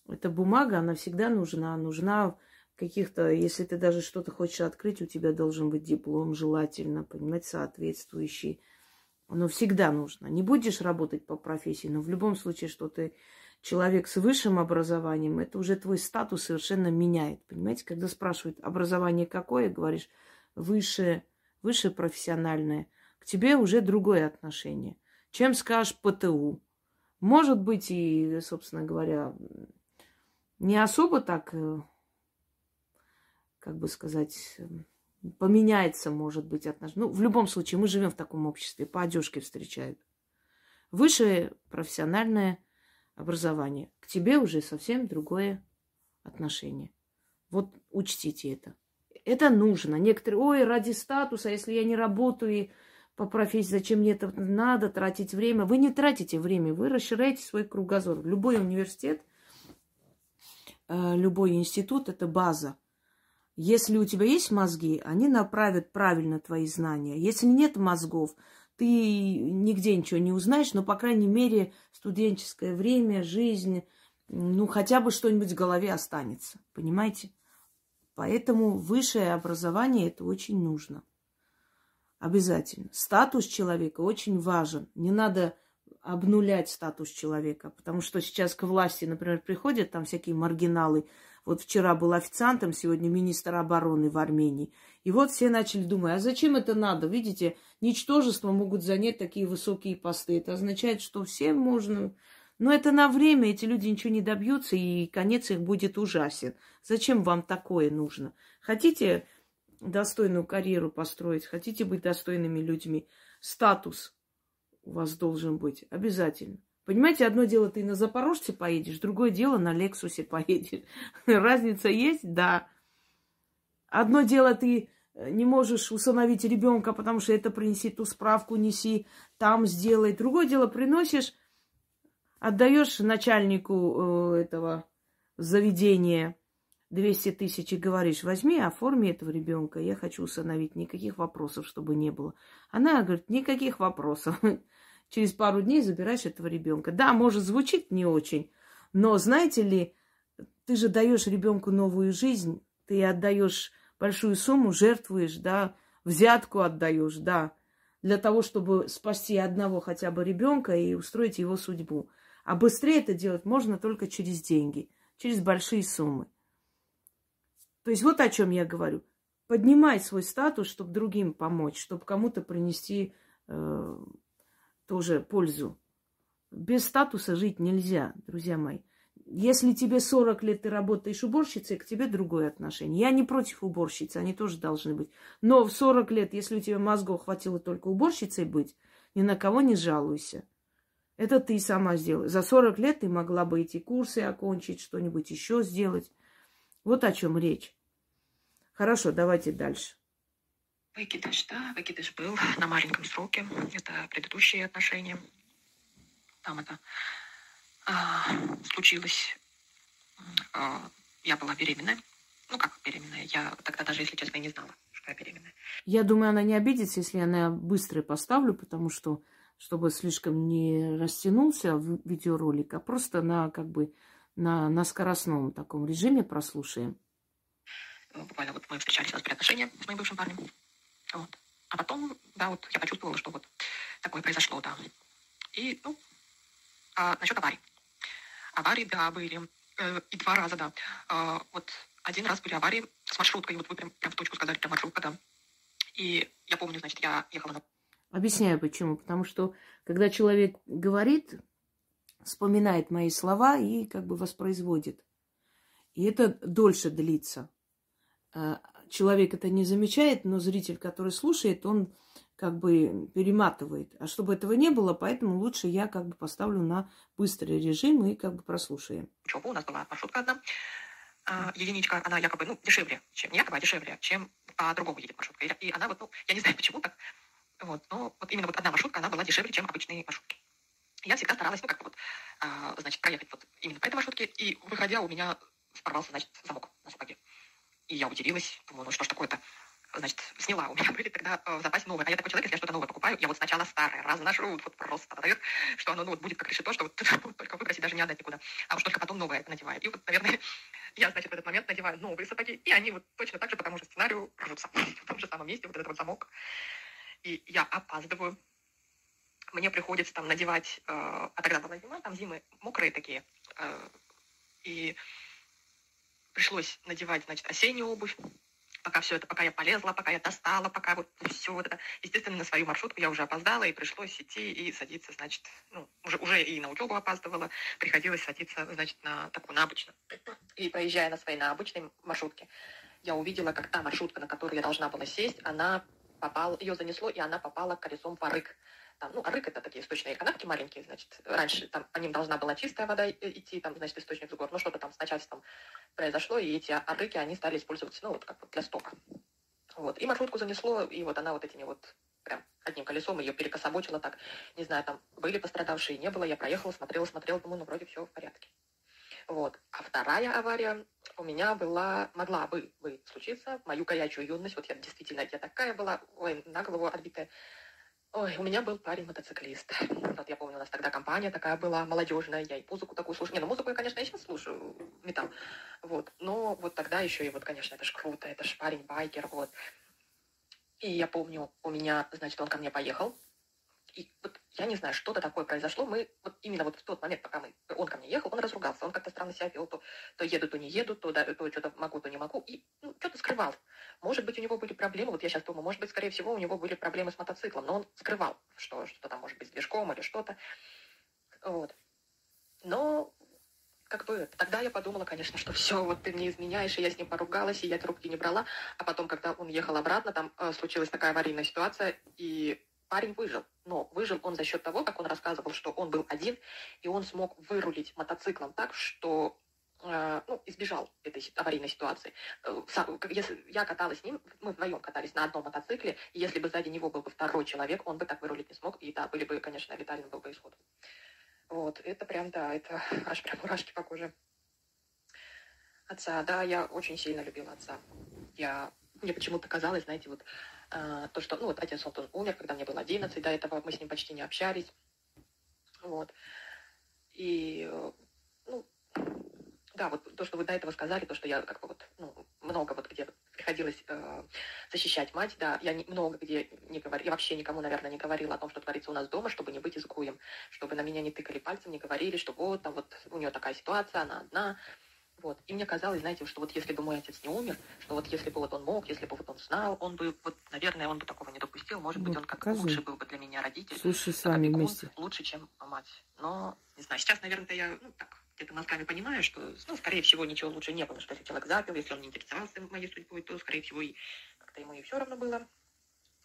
Эта бумага, она всегда нужна. Нужна каких-то, если ты даже что-то хочешь открыть, у тебя должен быть диплом желательно, понимать, соответствующий. Оно всегда нужно. Не будешь работать по профессии, но в любом случае, что ты человек с высшим образованием, это уже твой статус совершенно меняет. Понимаете, когда спрашивают, образование какое, говоришь, высшее, высшее профессиональное, к тебе уже другое отношение. Чем скажешь ПТУ? Может быть, и, собственно говоря, не особо так, э, как бы сказать, поменяется, может быть, отношение. Ну, в любом случае, мы живем в таком обществе, по одежке встречают. Высшее профессиональное образование. К тебе уже совсем другое отношение. Вот учтите это. Это нужно. Некоторые, ой, ради статуса, если я не работаю по профессии, зачем мне это надо, тратить время. Вы не тратите время, вы расширяете свой кругозор. Любой университет, э, любой институт – это база. Если у тебя есть мозги, они направят правильно твои знания. Если нет мозгов, ты нигде ничего не узнаешь, но, по крайней мере, студенческое время, жизнь, ну, хотя бы что-нибудь в голове останется. Понимаете? Поэтому высшее образование это очень нужно. Обязательно. Статус человека очень важен. Не надо обнулять статус человека, потому что сейчас к власти, например, приходят там всякие маргиналы, вот вчера был официантом, сегодня министр обороны в Армении. И вот все начали думать, а зачем это надо? Видите, ничтожество могут занять такие высокие посты. Это означает, что всем можно... Но это на время, эти люди ничего не добьются, и конец их будет ужасен. Зачем вам такое нужно? Хотите достойную карьеру построить, хотите быть достойными людьми, статус у вас должен быть обязательно. Понимаете, одно дело ты на Запорожце поедешь, другое дело на Лексусе поедешь. Разница есть? Да. Одно дело ты э, не можешь усыновить ребенка, потому что это принеси ту справку, неси, там сделай. Другое дело приносишь, отдаешь начальнику э, этого заведения 200 тысяч и говоришь, возьми, оформи этого ребенка, я хочу усыновить, никаких вопросов, чтобы не было. Она говорит, никаких вопросов через пару дней забираешь этого ребенка. Да, может, звучит не очень, но знаете ли, ты же даешь ребенку новую жизнь, ты отдаешь большую сумму, жертвуешь, да, взятку отдаешь, да, для того, чтобы спасти одного хотя бы ребенка и устроить его судьбу. А быстрее это делать можно только через деньги. через большие суммы. То есть вот о чем я говорю. Поднимай свой статус, чтобы другим помочь, чтобы кому-то принести э, тоже пользу. Без статуса жить нельзя, друзья мои. Если тебе 40 лет ты работаешь уборщицей, к тебе другое отношение. Я не против уборщицы, они тоже должны быть. Но в 40 лет, если у тебя мозгов хватило только уборщицей быть, ни на кого не жалуйся. Это ты сама сделала. За 40 лет ты могла бы эти курсы окончить, что-нибудь еще сделать. Вот о чем речь. Хорошо, давайте дальше. Выкидыш, да, выкидыш был на маленьком сроке. Это предыдущие отношения. Там это а, случилось. А, я была беременная. Ну, как беременная? Я тогда даже, если честно, не знала, что я беременная. Я думаю, она не обидится, если я на быстрое поставлю, потому что, чтобы слишком не растянулся видеоролик, а просто на, как бы, на, на скоростном таком режиме прослушаем. Буквально вот мы встречались, у нас были отношения с моим бывшим парнем. Вот. А потом, да, вот я почувствовала, что вот такое произошло, да. И, ну, а, насчет аварий. Аварии, да, были. Э, и два раза, да. Э, вот один раз были аварии с маршруткой. Вот вы прям, прям в точку сказали, прям маршрутка, да. И я помню, значит, я ехала на... Объясняю, почему. Потому что, когда человек говорит, вспоминает мои слова и как бы воспроизводит. И это дольше длится. Человек это не замечает, но зритель, который слушает, он как бы перематывает. А чтобы этого не было, поэтому лучше я как бы поставлю на быстрый режим и как бы прослушаем. Учебу у нас была маршрутка одна. А, единичка, она якобы, ну, дешевле, чем якобы, а дешевле, чем по-другому едет маршрутка. И, она вот, ну, я не знаю, почему так, вот, но вот именно вот одна маршрутка, она была дешевле, чем обычные маршрутки. Я всегда старалась, ну, как вот, а, значит, проехать вот именно по этой маршрутке, и выходя у меня порвался, значит, замок на сапоге. И я удивилась, думаю, ну что ж такое-то? значит, сняла. У меня были тогда э, в запасе новые. А я такой человек, если я что-то новое покупаю, я вот сначала старое разношу, вот просто подает, что оно ну, вот будет как решето, что вот только выбросить, даже не отдать никуда. А уж только потом новое надеваю. И вот, наверное, я, значит, в этот момент надеваю новые сапоги, и они вот точно так же по тому же сценарию ржутся. В том же самом месте, вот этот вот замок. И я опаздываю. Мне приходится там надевать, э, а тогда была зима, там зимы мокрые такие. Э, и пришлось надевать, значит, осеннюю обувь, пока все это, пока я полезла, пока я достала, пока вот все вот это. Естественно, на свою маршрутку я уже опоздала, и пришлось идти и садиться, значит, ну, уже, уже и на учебу опаздывала, приходилось садиться, значит, на такую, на. И проезжая на своей, на обычной маршрутке, я увидела, как та маршрутка, на которую я должна была сесть, она попала, ее занесло, и она попала колесом в арык там, ну, арык это такие источные канавки маленькие, значит, раньше там по ним должна была чистая вода идти, там, значит, источник в гор, но что-то там с начальством произошло, и эти арыки, они стали использоваться, ну, вот как вот для стока. Вот, и маршрутку занесло, и вот она вот этими вот прям одним колесом ее перекособочила так, не знаю, там были пострадавшие, не было, я проехала, смотрела, смотрела, думаю, ну, вроде все в порядке. Вот. А вторая авария у меня была, могла бы, бы случиться, мою горячую юность, вот я действительно, я такая была, ой, на голову отбитая, Ой, у меня был парень-мотоциклист. Вот я помню, у нас тогда компания такая была молодежная, я и музыку такую слушаю. Не, ну музыку я, конечно, и сейчас слушаю, металл. Вот, но вот тогда еще и вот, конечно, это ж круто, это ж парень-байкер, вот. И я помню, у меня, значит, он ко мне поехал, и вот я не знаю, что-то такое произошло. Мы вот именно вот в тот момент, пока мы, он ко мне ехал, он разругался. Он как-то странно себя вел. То, то еду, то не еду, то, да, то что-то могу, то не могу. И ну, что-то скрывал. Может быть, у него были проблемы. Вот я сейчас думаю, может быть, скорее всего, у него были проблемы с мотоциклом. Но он скрывал, что что-то там может быть с движком или что-то. Вот. Но как бы тогда я подумала, конечно, что все, вот ты мне изменяешь, и я с ним поругалась, и я трубки не брала. А потом, когда он ехал обратно, там э, случилась такая аварийная ситуация, и парень выжил. Но выжил он за счет того, как он рассказывал, что он был один, и он смог вырулить мотоциклом так, что э, ну, избежал этой аварийной ситуации. Э, если я каталась с ним, мы вдвоем катались на одном мотоцикле, и если бы сзади него был бы второй человек, он бы так вырулить не смог, и да, были бы, конечно, летальным был бы исход. Вот, это прям, да, это аж прям мурашки по коже. Отца, да, я очень сильно любила отца. Я, мне почему-то казалось, знаете, вот то, что, ну, вот отец, вот он умер, когда мне было 11, до этого мы с ним почти не общались, вот, и, ну, да, вот то, что вы до этого сказали, то, что я как бы вот, ну, много вот где приходилось э, защищать мать, да, я не, много где не говорила, я вообще никому, наверное, не говорила о том, что творится у нас дома, чтобы не быть изгоем, чтобы на меня не тыкали пальцем, не говорили, что вот, там вот у нее такая ситуация, она одна, Вот. И мне казалось, знаете, что вот если бы мой отец не умер, что вот если бы вот он мог, если бы вот он знал, он бы, вот, наверное, он бы такого не допустил. Может быть, он как покажи. лучше был бы для меня родитель. Слушай, с вами опекун, вместе. Лучше, чем мать. Но, не знаю, сейчас, наверное, я, ну, так, где-то мозгами понимаю, что, ну, скорее всего, ничего лучше не было, что если человек запил, если он не интересовался моей судьбой, то, скорее всего, и как-то ему и все равно было.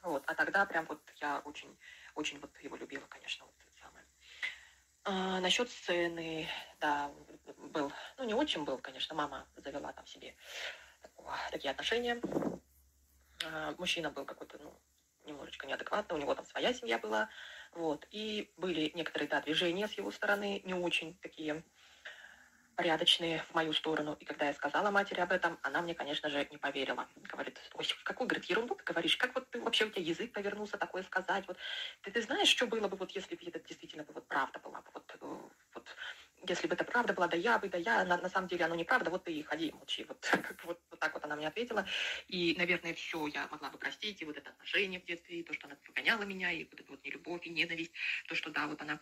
Вот. А тогда прям вот я очень, очень вот его любила, конечно, вот. А, насчет сцены, да, был, ну, не очень был, конечно, мама завела там себе такие отношения. А, мужчина был какой-то, ну, немножечко неадекватный, у него там своя семья была, вот. И были некоторые, да, движения с его стороны, не очень такие порядочные в мою сторону. И когда я сказала матери об этом, она мне, конечно же, не поверила. Говорит, ой, какую, говорит, ерунду ты говоришь? Как вот ты вообще, у тебя язык повернулся такое сказать? Вот ты, ты знаешь, что было бы, вот если бы это действительно бы вот правда была бы? Вот, э, вот если бы это правда была, да я бы, да я, на, на самом деле оно неправда, вот ты и ходи, молчи. Вот, как, вот, вот так вот она мне ответила. И, наверное, все я могла бы простить, и вот это отношение в детстве, и то, что она выгоняла меня, и вот эта вот нелюбовь, и ненависть, то, что, да, вот она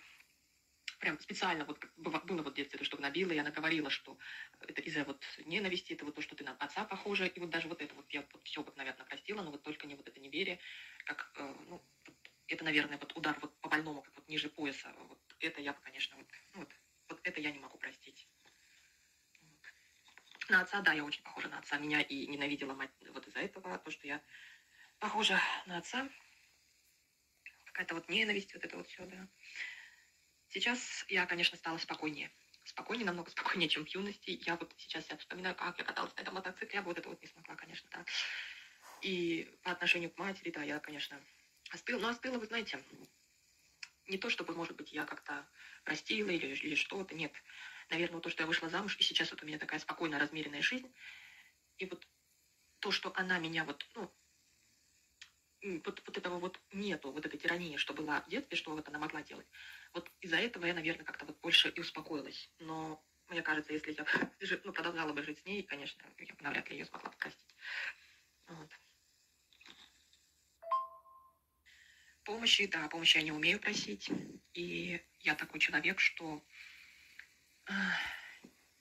прям специально вот было, вот в детстве, то, что набила, и она говорила, что это из-за вот ненависти, это вот то, что ты на отца похожа, и вот даже вот это вот я вот все вот, наверное, простила, но вот только не вот это неверие, как, э, ну, вот, это, наверное, вот удар вот по больному, как вот ниже пояса, вот это я бы, конечно, вот, ну, вот, вот это я не могу простить. На отца, да, я очень похожа на отца. Меня и ненавидела мать вот из-за этого, то, что я похожа на отца. Какая-то вот ненависть, вот это вот все, да. Сейчас я, конечно, стала спокойнее. Спокойнее, намного спокойнее, чем в юности. Я вот сейчас я вспоминаю, как я каталась на этом мотоцикле, я вот это вот не смогла, конечно, да. И по отношению к матери, да, я, конечно, остыла. Но остыла, вы знаете, не то, чтобы, может быть, я как-то простила или, или что-то, нет. Наверное, то, что я вышла замуж, и сейчас вот у меня такая спокойная, размеренная жизнь. И вот то, что она меня вот, ну, вот, вот этого вот нету, вот этой тирании, что была в детстве, что вот она могла делать. Вот из-за этого я, наверное, как-то вот больше и успокоилась. Но мне кажется, если я ну, продолжала бы жить с ней, конечно, я бы навряд ли ее смогла простить. Вот. Помощи, да, помощи я не умею просить. И я такой человек, что э,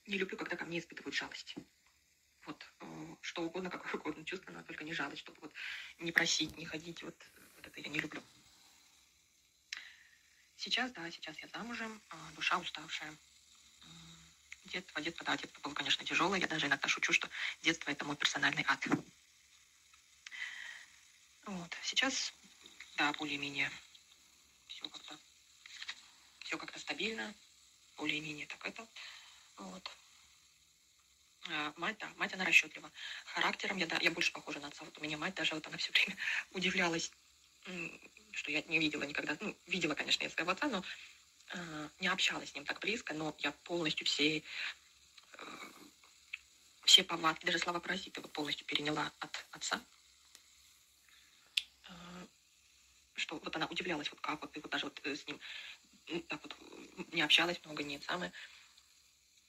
не люблю, когда ко мне испытывают жалость. Вот, э, что угодно, какое угодно чувство, но только не жалость, чтобы вот не просить, не ходить, вот, вот это я не люблю. Сейчас, да, сейчас я замужем, э, душа уставшая. Детство, детство, да, детство было, конечно, тяжелое. Я даже иногда шучу, что детство – это мой персональный ад. Вот. Сейчас да, более-менее все как-то все как-то стабильно, более-менее так это. Вот. А, мать, да, мать, она расчетлива. Характером я, да, я больше похожа на отца. Вот у меня мать даже вот она все время удивлялась, что я не видела никогда, ну, видела, конечно, я своего отца, но э, не общалась с ним так близко, но я полностью все, э, все повадки, даже слова вот полностью переняла от отца. что вот она удивлялась, вот как вот ты вот даже вот э, с ним так вот не общалась много, нет, самое.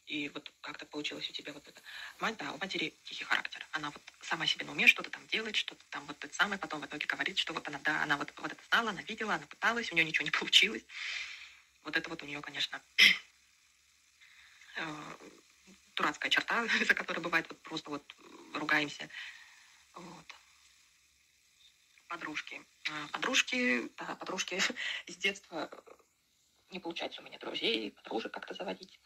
И вот как так получилось у тебя вот это. Мать, да, у матери тихий характер. Она вот сама себе на уме что-то там делает, что-то там вот это самое, потом в итоге говорит, что вот она, да, она вот, вот это знала, она видела, она пыталась, у нее ничего не получилось. Вот это вот у нее, конечно, э, дурацкая черта, за которой бывает вот просто вот ругаемся. Вот подружки. А, подружки, да, подружки с детства не получается у меня друзей, подружек как-то заводить.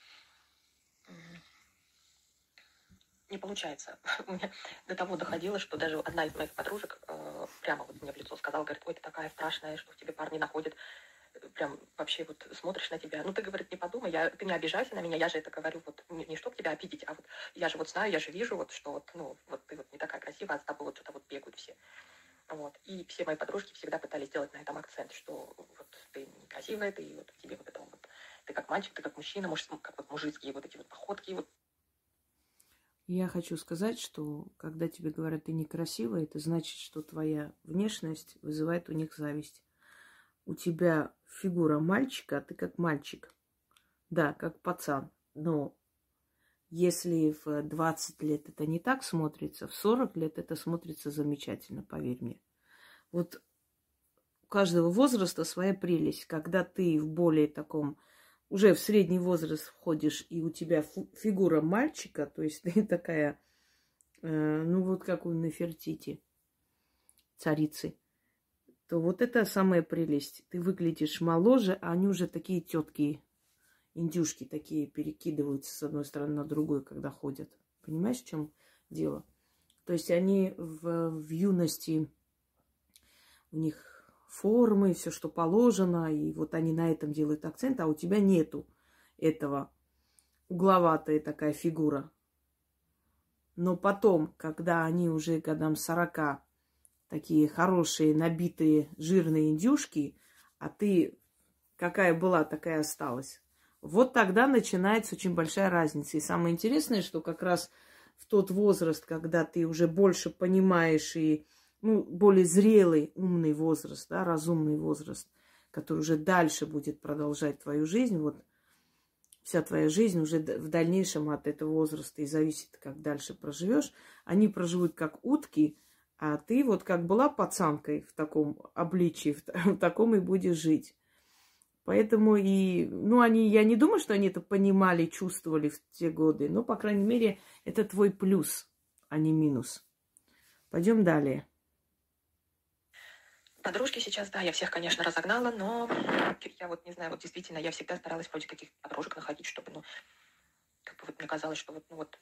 Не получается. Меня до того доходило, что даже одна из моих подружек э, прямо вот мне в лицо сказала, говорит, ой, ты такая страшная, что в тебе парни находят. Прям вообще вот смотришь на тебя. Ну, ты, говорит, не подумай, я, ты не обижайся на меня, я же это говорю вот не, не чтобы тебя обидеть, а вот я же вот знаю, я же вижу вот, что вот, ну, вот ты вот не такая красивая, а с тобой вот что-то вот бегают все. Вот. И все мои подружки всегда пытались сделать на этом акцент, что вот ты некрасивая, ты вот тебе вот это вот, ты как мальчик, ты как мужчина, муж, как вот мужицкие вот эти вот походки. Вот. Я хочу сказать, что когда тебе говорят, ты некрасивая, это значит, что твоя внешность вызывает у них зависть. У тебя фигура мальчика, а ты как мальчик. Да, как пацан. Но если в 20 лет это не так смотрится, в 40 лет это смотрится замечательно, поверь мне. Вот у каждого возраста своя прелесть. Когда ты в более таком уже в средний возраст входишь, и у тебя фигура мальчика, то есть ты такая, э, ну вот как у Нефертити, царицы, то вот это самая прелесть. Ты выглядишь моложе, а они уже такие тетки, индюшки такие перекидываются с одной стороны на другую, когда ходят. Понимаешь, в чем дело? То есть они в, в юности, у них формы, все, что положено, и вот они на этом делают акцент, а у тебя нету этого. Угловатая такая фигура. Но потом, когда они уже годам 40, такие хорошие, набитые, жирные индюшки, а ты какая была, такая осталась. Вот тогда начинается очень большая разница. И самое интересное, что как раз в тот возраст, когда ты уже больше понимаешь и ну, более зрелый, умный возраст, да, разумный возраст, который уже дальше будет продолжать твою жизнь, вот вся твоя жизнь уже в дальнейшем от этого возраста и зависит, как дальше проживешь. Они проживут как утки, а ты вот как была пацанкой в таком обличии, в, таком и будешь жить. Поэтому и, ну, они, я не думаю, что они это понимали, чувствовали в те годы, но, по крайней мере, это твой плюс, а не минус. Пойдем далее. Подружки сейчас, да, я всех, конечно, разогнала, но я вот не знаю, вот действительно, я всегда старалась вроде каких подружек находить, чтобы, ну, как бы вот мне казалось, что вот, ну вот,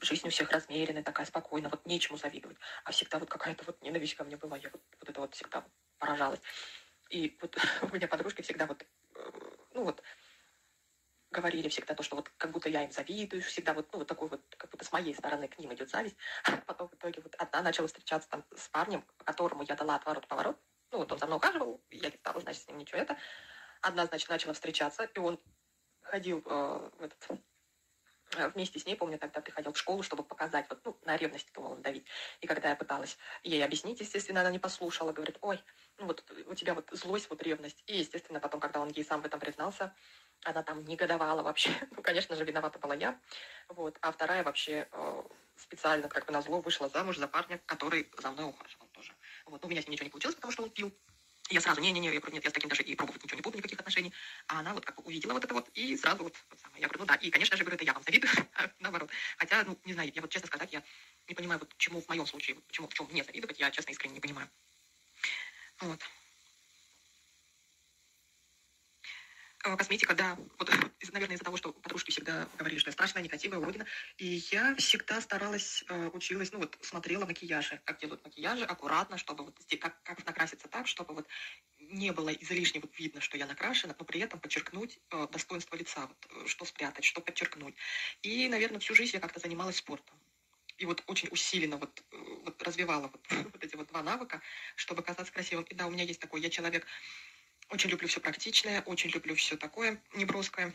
жизнь у всех размеренная, такая спокойная, вот нечему завидовать. А всегда вот какая-то вот ненависть ко мне была, я вот, вот это вот всегда поражалась. И вот у меня подружки всегда вот, э, ну вот, говорили всегда то, что вот как будто я им завидую, всегда вот, ну, вот такой вот, как будто с моей стороны к ним идет зависть. Потом в итоге вот одна начала встречаться там с парнем, которому я дала отворот-поворот. Ну, вот он за мной ухаживал, я не стала, значит, с ним ничего это. Одна, значит, начала встречаться, и он ходил э, в этот, э, вместе с ней, помню, тогда приходил в школу, чтобы показать, вот, ну, на ревность думала давить. И когда я пыталась ей объяснить, естественно, она не послушала, говорит, ой, ну вот у тебя вот злость, вот ревность. И, естественно, потом, когда он ей сам в этом признался, она там негодовала вообще. Ну, конечно же, виновата была я. Вот. А вторая вообще э, специально, как бы на зло, вышла замуж за парня, который за мной ухаживал тоже. Вот. Ну, у меня с ним ничего не получилось, потому что он пил. И я сразу, не-не-не, я говорю, нет, я с таким даже и пробовать ничего не буду, никаких отношений. А она вот как увидела вот это вот, и сразу вот, вот самое. Я говорю, ну да, и, конечно же, говорю, это я вам завидую, а наоборот. Хотя, ну, не знаю, я вот честно сказать, я не понимаю, вот чему в моем случае, почему, в чем мне завидовать, я честно искренне не понимаю. Вот. Э, косметика, да, вот, наверное, из-за того, что подружки всегда говорили, что я страшная, негативная, уродина, и я всегда старалась, э, училась, ну вот, смотрела макияжи, как делают макияжи, аккуратно, чтобы вот, как, как накраситься так, чтобы вот не было излишне вот видно, что я накрашена, но при этом подчеркнуть э, достоинство лица, вот, э, что спрятать, что подчеркнуть. И, наверное, всю жизнь я как-то занималась спортом. И вот очень усиленно вот, вот развивала вот, вот эти вот два навыка, чтобы казаться красивым. И да, у меня есть такой, я человек очень люблю все практичное, очень люблю все такое неброское.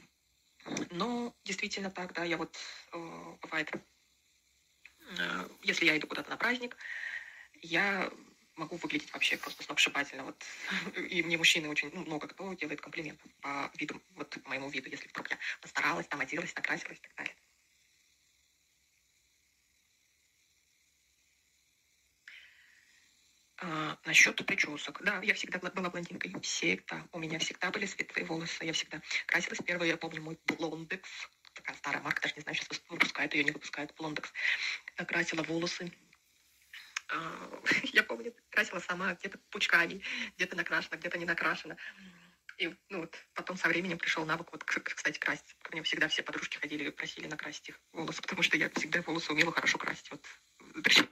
Но действительно так, да, я вот э, бывает, э, если я иду куда-то на праздник, я могу выглядеть вообще просто сногсшибательно. Вот. И мне мужчины очень ну, много кто делает комплименты по виду, вот моему виду, если вдруг я постаралась, там оделась, накрасилась и так далее. А, насчет причесок. Да, я всегда была блондинкой. Всегда. У меня всегда были светлые волосы. Я всегда красилась. Первый, я помню, мой блондекс. Такая старая марка, даже не знаю, сейчас выпускают ее, не выпускают. Блондекс. Красила волосы. А, я помню, красила сама где-то пучками, где-то накрашена, где-то не накрашена. И ну, вот, потом со временем пришел навык, вот, кстати, красить. Ко мне всегда все подружки ходили, просили накрасить их волосы, потому что я всегда волосы умела хорошо красить. Вот, причем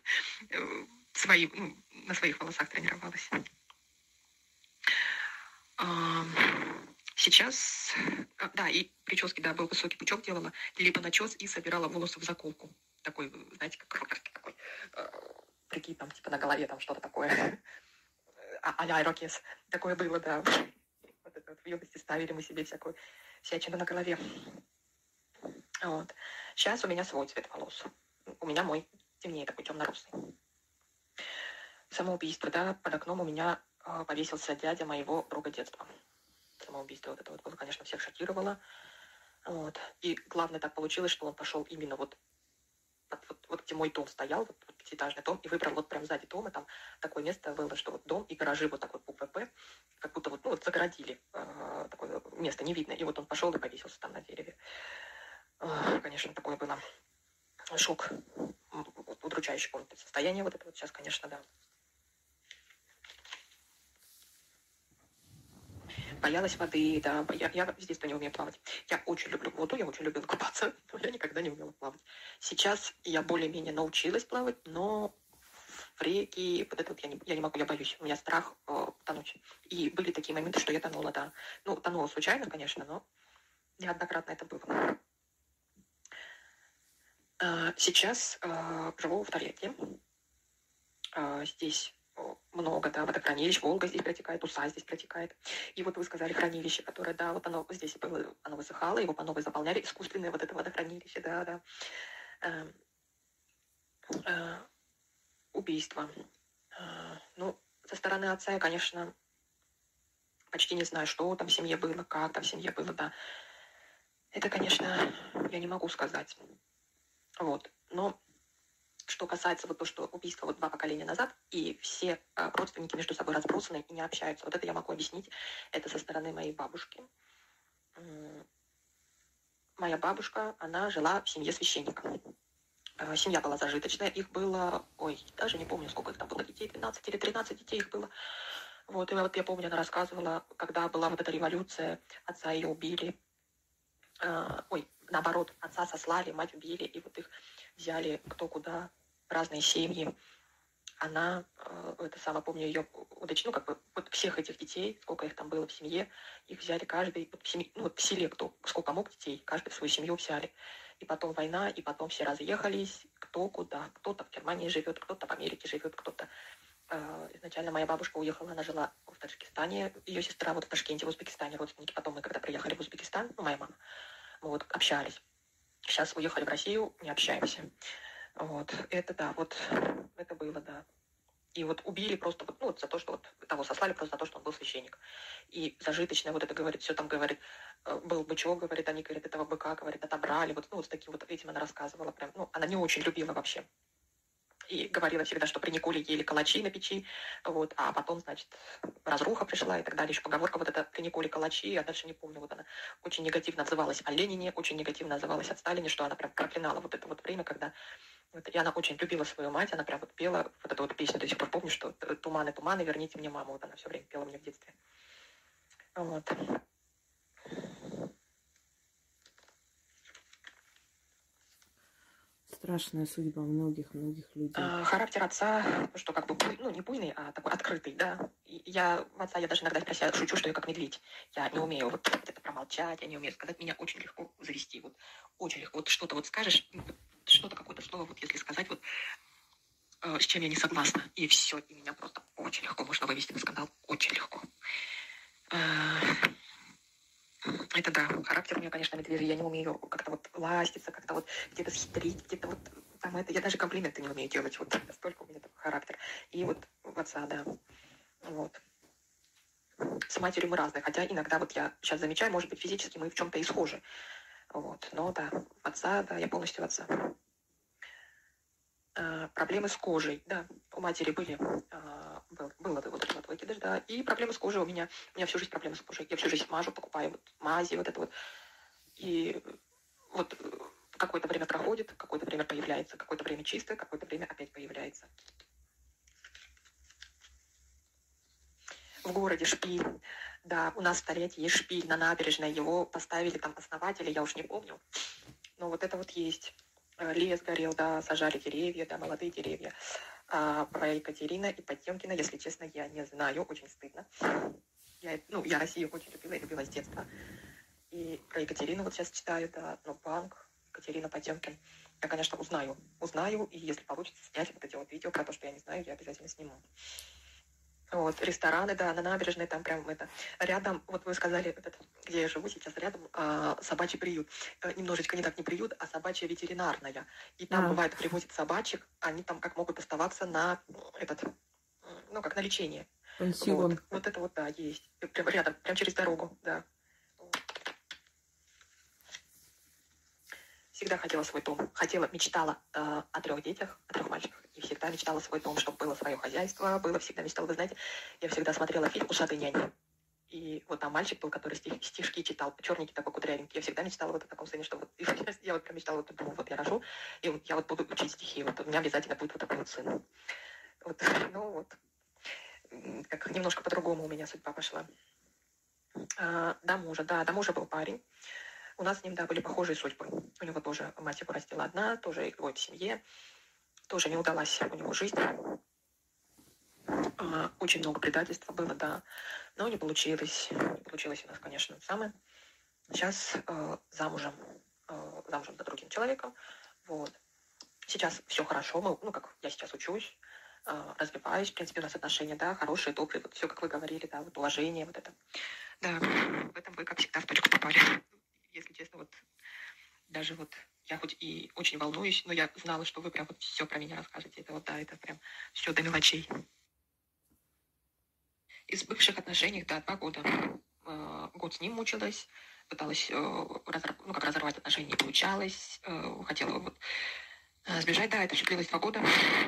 э, свои, ну, на своих волосах тренировалась. Сейчас, а, да, и прически, да, был высокий пучок делала, либо начес и собирала волосы в заколку. Такой, знаете, как рокерский такой. А, прикинь, там, типа, на голове там что-то такое. А, а-ля рокес. Такое было, да. Вот это вот в юности ставили мы себе всякую всячину на голове. Вот. Сейчас у меня свой цвет волос. У меня мой темнее такой темно-русый самоубийство, да, под окном у меня э, повесился дядя моего друга детства. Самоубийство вот это вот было, конечно, всех шокировало. Вот. И главное так получилось, что он пошел именно вот, вот, вот, вот где мой дом стоял, вот, вот пятиэтажный дом, и выбрал вот прям сзади дома, там такое место было, что вот дом и гаражи вот такой буквы «П», как будто вот, ну, вот загородили э, такое место, не видно. И вот он пошел и повесился там на дереве. Э, конечно, такое было шок, удручающий помню, состояние вот это вот сейчас, конечно, да. Боялась воды, да. Я, я с детства не умею плавать. Я очень люблю воду, я очень любила купаться, но я никогда не умела плавать. Сейчас я более-менее научилась плавать, но в реки, вот это вот я не, я не могу, я боюсь. У меня страх э, тонуть. И были такие моменты, что я тонула, да. Ну, тонула случайно, конечно, но неоднократно это было. Э, сейчас э, живу в Тольятти. Э, здесь много, да, водохранилищ, Волга здесь протекает, Уса здесь протекает. И вот вы сказали хранилище, которое, да, вот оно здесь было, оно высыхало, его по новой заполняли, искусственное вот это водохранилище, да, да. Э, э, убийство. Э, ну, со стороны отца я, конечно, почти не знаю, что там в семье было, как там в семье было, да. Это, конечно, я не могу сказать. Вот. Но что касается вот то, что убийство вот два поколения назад, и все э, родственники между собой разбросаны и не общаются. Вот это я могу объяснить. Это со стороны моей бабушки. Моя бабушка, она жила в семье священника. Э, семья была зажиточная, их было, ой, даже не помню, сколько их там было детей, 12 или 13 детей их было. Вот, и вот я помню, она рассказывала, когда была вот эта революция, отца ее убили. Э, ой, наоборот, отца сослали, мать убили, и вот их взяли кто куда, разные семьи. Она, э, это самое, помню ее удочь, ну, как бы, вот всех этих детей, сколько их там было в семье, их взяли каждый, вот в, семье, ну, вот в селе кто, сколько мог детей, каждый в свою семью взяли. И потом война, и потом все разъехались, кто куда. Кто-то в Германии живет, кто-то в Америке живет, кто-то э, изначально моя бабушка уехала, она жила в Таджикистане, ее сестра вот в Ташкенте, в Узбекистане, родственники. Потом мы, когда приехали в Узбекистан, ну, моя мама, мы вот общались. Сейчас уехали в Россию, не общаемся. Вот, это да, вот это было, да. И вот убили просто вот, ну, вот за то, что вот того сослали просто за то, что он был священник. И зажиточная вот это говорит, все там говорит, э, был бычок, говорит, они, говорят, этого быка, говорит, отобрали. Вот, ну, вот с таким вот этим она рассказывала прям. Ну, она не очень любила вообще и говорила всегда, что при Николе ели калачи на печи, вот, а потом, значит, разруха пришла и так далее. Еще поговорка вот эта при Николе калачи, а дальше не помню, вот она очень негативно отзывалась о Ленине, очень негативно отзывалась от Сталине, что она прям проклинала вот это вот время, когда вот, и она очень любила свою мать, она прям вот пела вот эту вот песню, до сих пор помню, что «Туманы, туманы, верните мне маму». Вот она все время пела мне в детстве. Вот. Страшная судьба многих-многих людей. А, характер отца, что как бы, ну, не буйный, а такой открытый, да. Я в отца, я даже иногда про себя шучу, что я как медведь. Я не умею вот это промолчать, я не умею сказать. Меня очень легко завести, вот очень легко. Вот что-то вот скажешь, ну, что-то, какое-то слово, вот если сказать, вот э, с чем я не согласна, и все, и меня просто очень легко можно вывести на скандал, очень легко. Э, это да, характер у меня, конечно, медвежий. Я не умею как-то вот ластиться, как-то вот где-то схитрить, где-то вот там это. Я даже комплименты не умею делать. Вот столько у меня такой характер. И вот в отца, да. Вот. С матерью мы разные. Хотя иногда вот я сейчас замечаю, может быть, физически мы в чем-то и схожи. Вот. Но да, отца, да, я полностью отца. А, проблемы с кожей, да, у матери были а, был, было вот этот вот выкидыш, да. И проблемы с кожей у меня. У меня всю жизнь проблемы с кожей. Я всю жизнь мажу, покупаю вот мази, вот это вот. И вот э, какое-то время проходит, какое-то время появляется, какое-то время чистое, какое-то время опять появляется. В городе шпиль. Да, у нас в Тольятти есть шпиль на набережной. Его поставили там основатели, я уж не помню. Но вот это вот есть. Э, лес горел, да, сажали деревья, да, молодые деревья. А про Екатерина и Потемкина, если честно, я не знаю, очень стыдно. Я, ну, я Россию очень любила, я любила с детства. И про Екатерину вот сейчас читаю, да, ну, банк, Екатерина Потемкин. Я, конечно, узнаю, узнаю, и если получится снять вот эти вот видео про то, что я не знаю, я обязательно сниму. Вот, рестораны, да, на набережной, там прям это. Рядом, вот вы сказали, этот, где я живу сейчас, рядом а, собачий приют. Э, немножечко не так не приют, а собачья ветеринарная. И там, а. бывает, привозят собачек, они там как могут оставаться на этот, ну, как на лечение. Вот, вот это вот, да, есть. Прям рядом, прям через дорогу, да. Всегда хотела свой дом. Хотела, мечтала э, о трех детях, о трех мальчиках И всегда мечтала свой дом, чтобы было свое хозяйство, было всегда мечтала. Вы знаете, я всегда смотрела фильм «Ушатый няня». И вот там мальчик был, который стих, стишки читал, черненький такой кудрявенький. Я всегда мечтала вот о таком сыне, что вот я вот мечтала, вот думаю, вот я рожу, и вот я вот буду учить стихи, вот у меня обязательно будет вот такой вот сын. Вот, ну вот, как немножко по-другому у меня судьба пошла. А, до мужа, да, до мужа был парень. У нас с ним, да, были похожие судьбы. У него тоже мать его растила одна, тоже его в семье. Тоже не удалась у него жизнь. А, очень много предательства было, да. Но не получилось. Не получилось у нас, конечно, самое. Сейчас э, замужем. Э, замужем за другим человеком. Вот. Сейчас все хорошо. Мы, ну, как я сейчас учусь, э, развиваюсь. В принципе, у нас отношения, да, хорошие, добрые. Вот все, как вы говорили, да, вот уважение, вот это. Да, в этом вы, как всегда, в точку попали. Если честно, вот даже вот я хоть и очень волнуюсь, но я знала, что вы прям вот все про меня расскажете. Это вот, да, это прям все до мелочей. Из бывших отношений, да, два года. Э, год с ним мучилась, пыталась, э, ну, как разорвать отношения, не получалось. Э, хотела вот сбежать, да, это все длилось два года.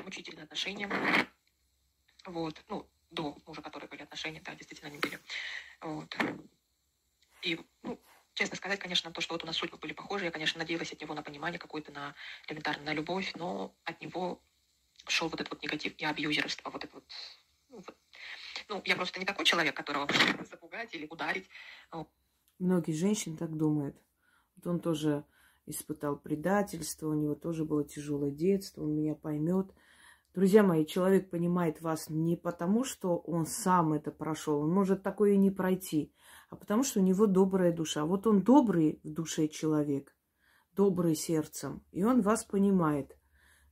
Мучительные отношения. Вот, ну, до мужа, которые были отношения, да, действительно они были. Вот. И, ну, честно сказать, конечно, то, что вот у нас судьбы были похожи, я, конечно, надеялась от него на понимание какое-то, на элементарно на любовь, но от него шел вот этот вот негатив и абьюзерство, вот это вот, ну, вот. ну я просто не такой человек, которого запугать или ударить. Многие женщины так думают. Вот он тоже испытал предательство, у него тоже было тяжелое детство, он меня поймет. Друзья мои, человек понимает вас не потому, что он сам это прошел, он может такое и не пройти, а потому что у него добрая душа. Вот он добрый в душе человек, добрый сердцем, и он вас понимает.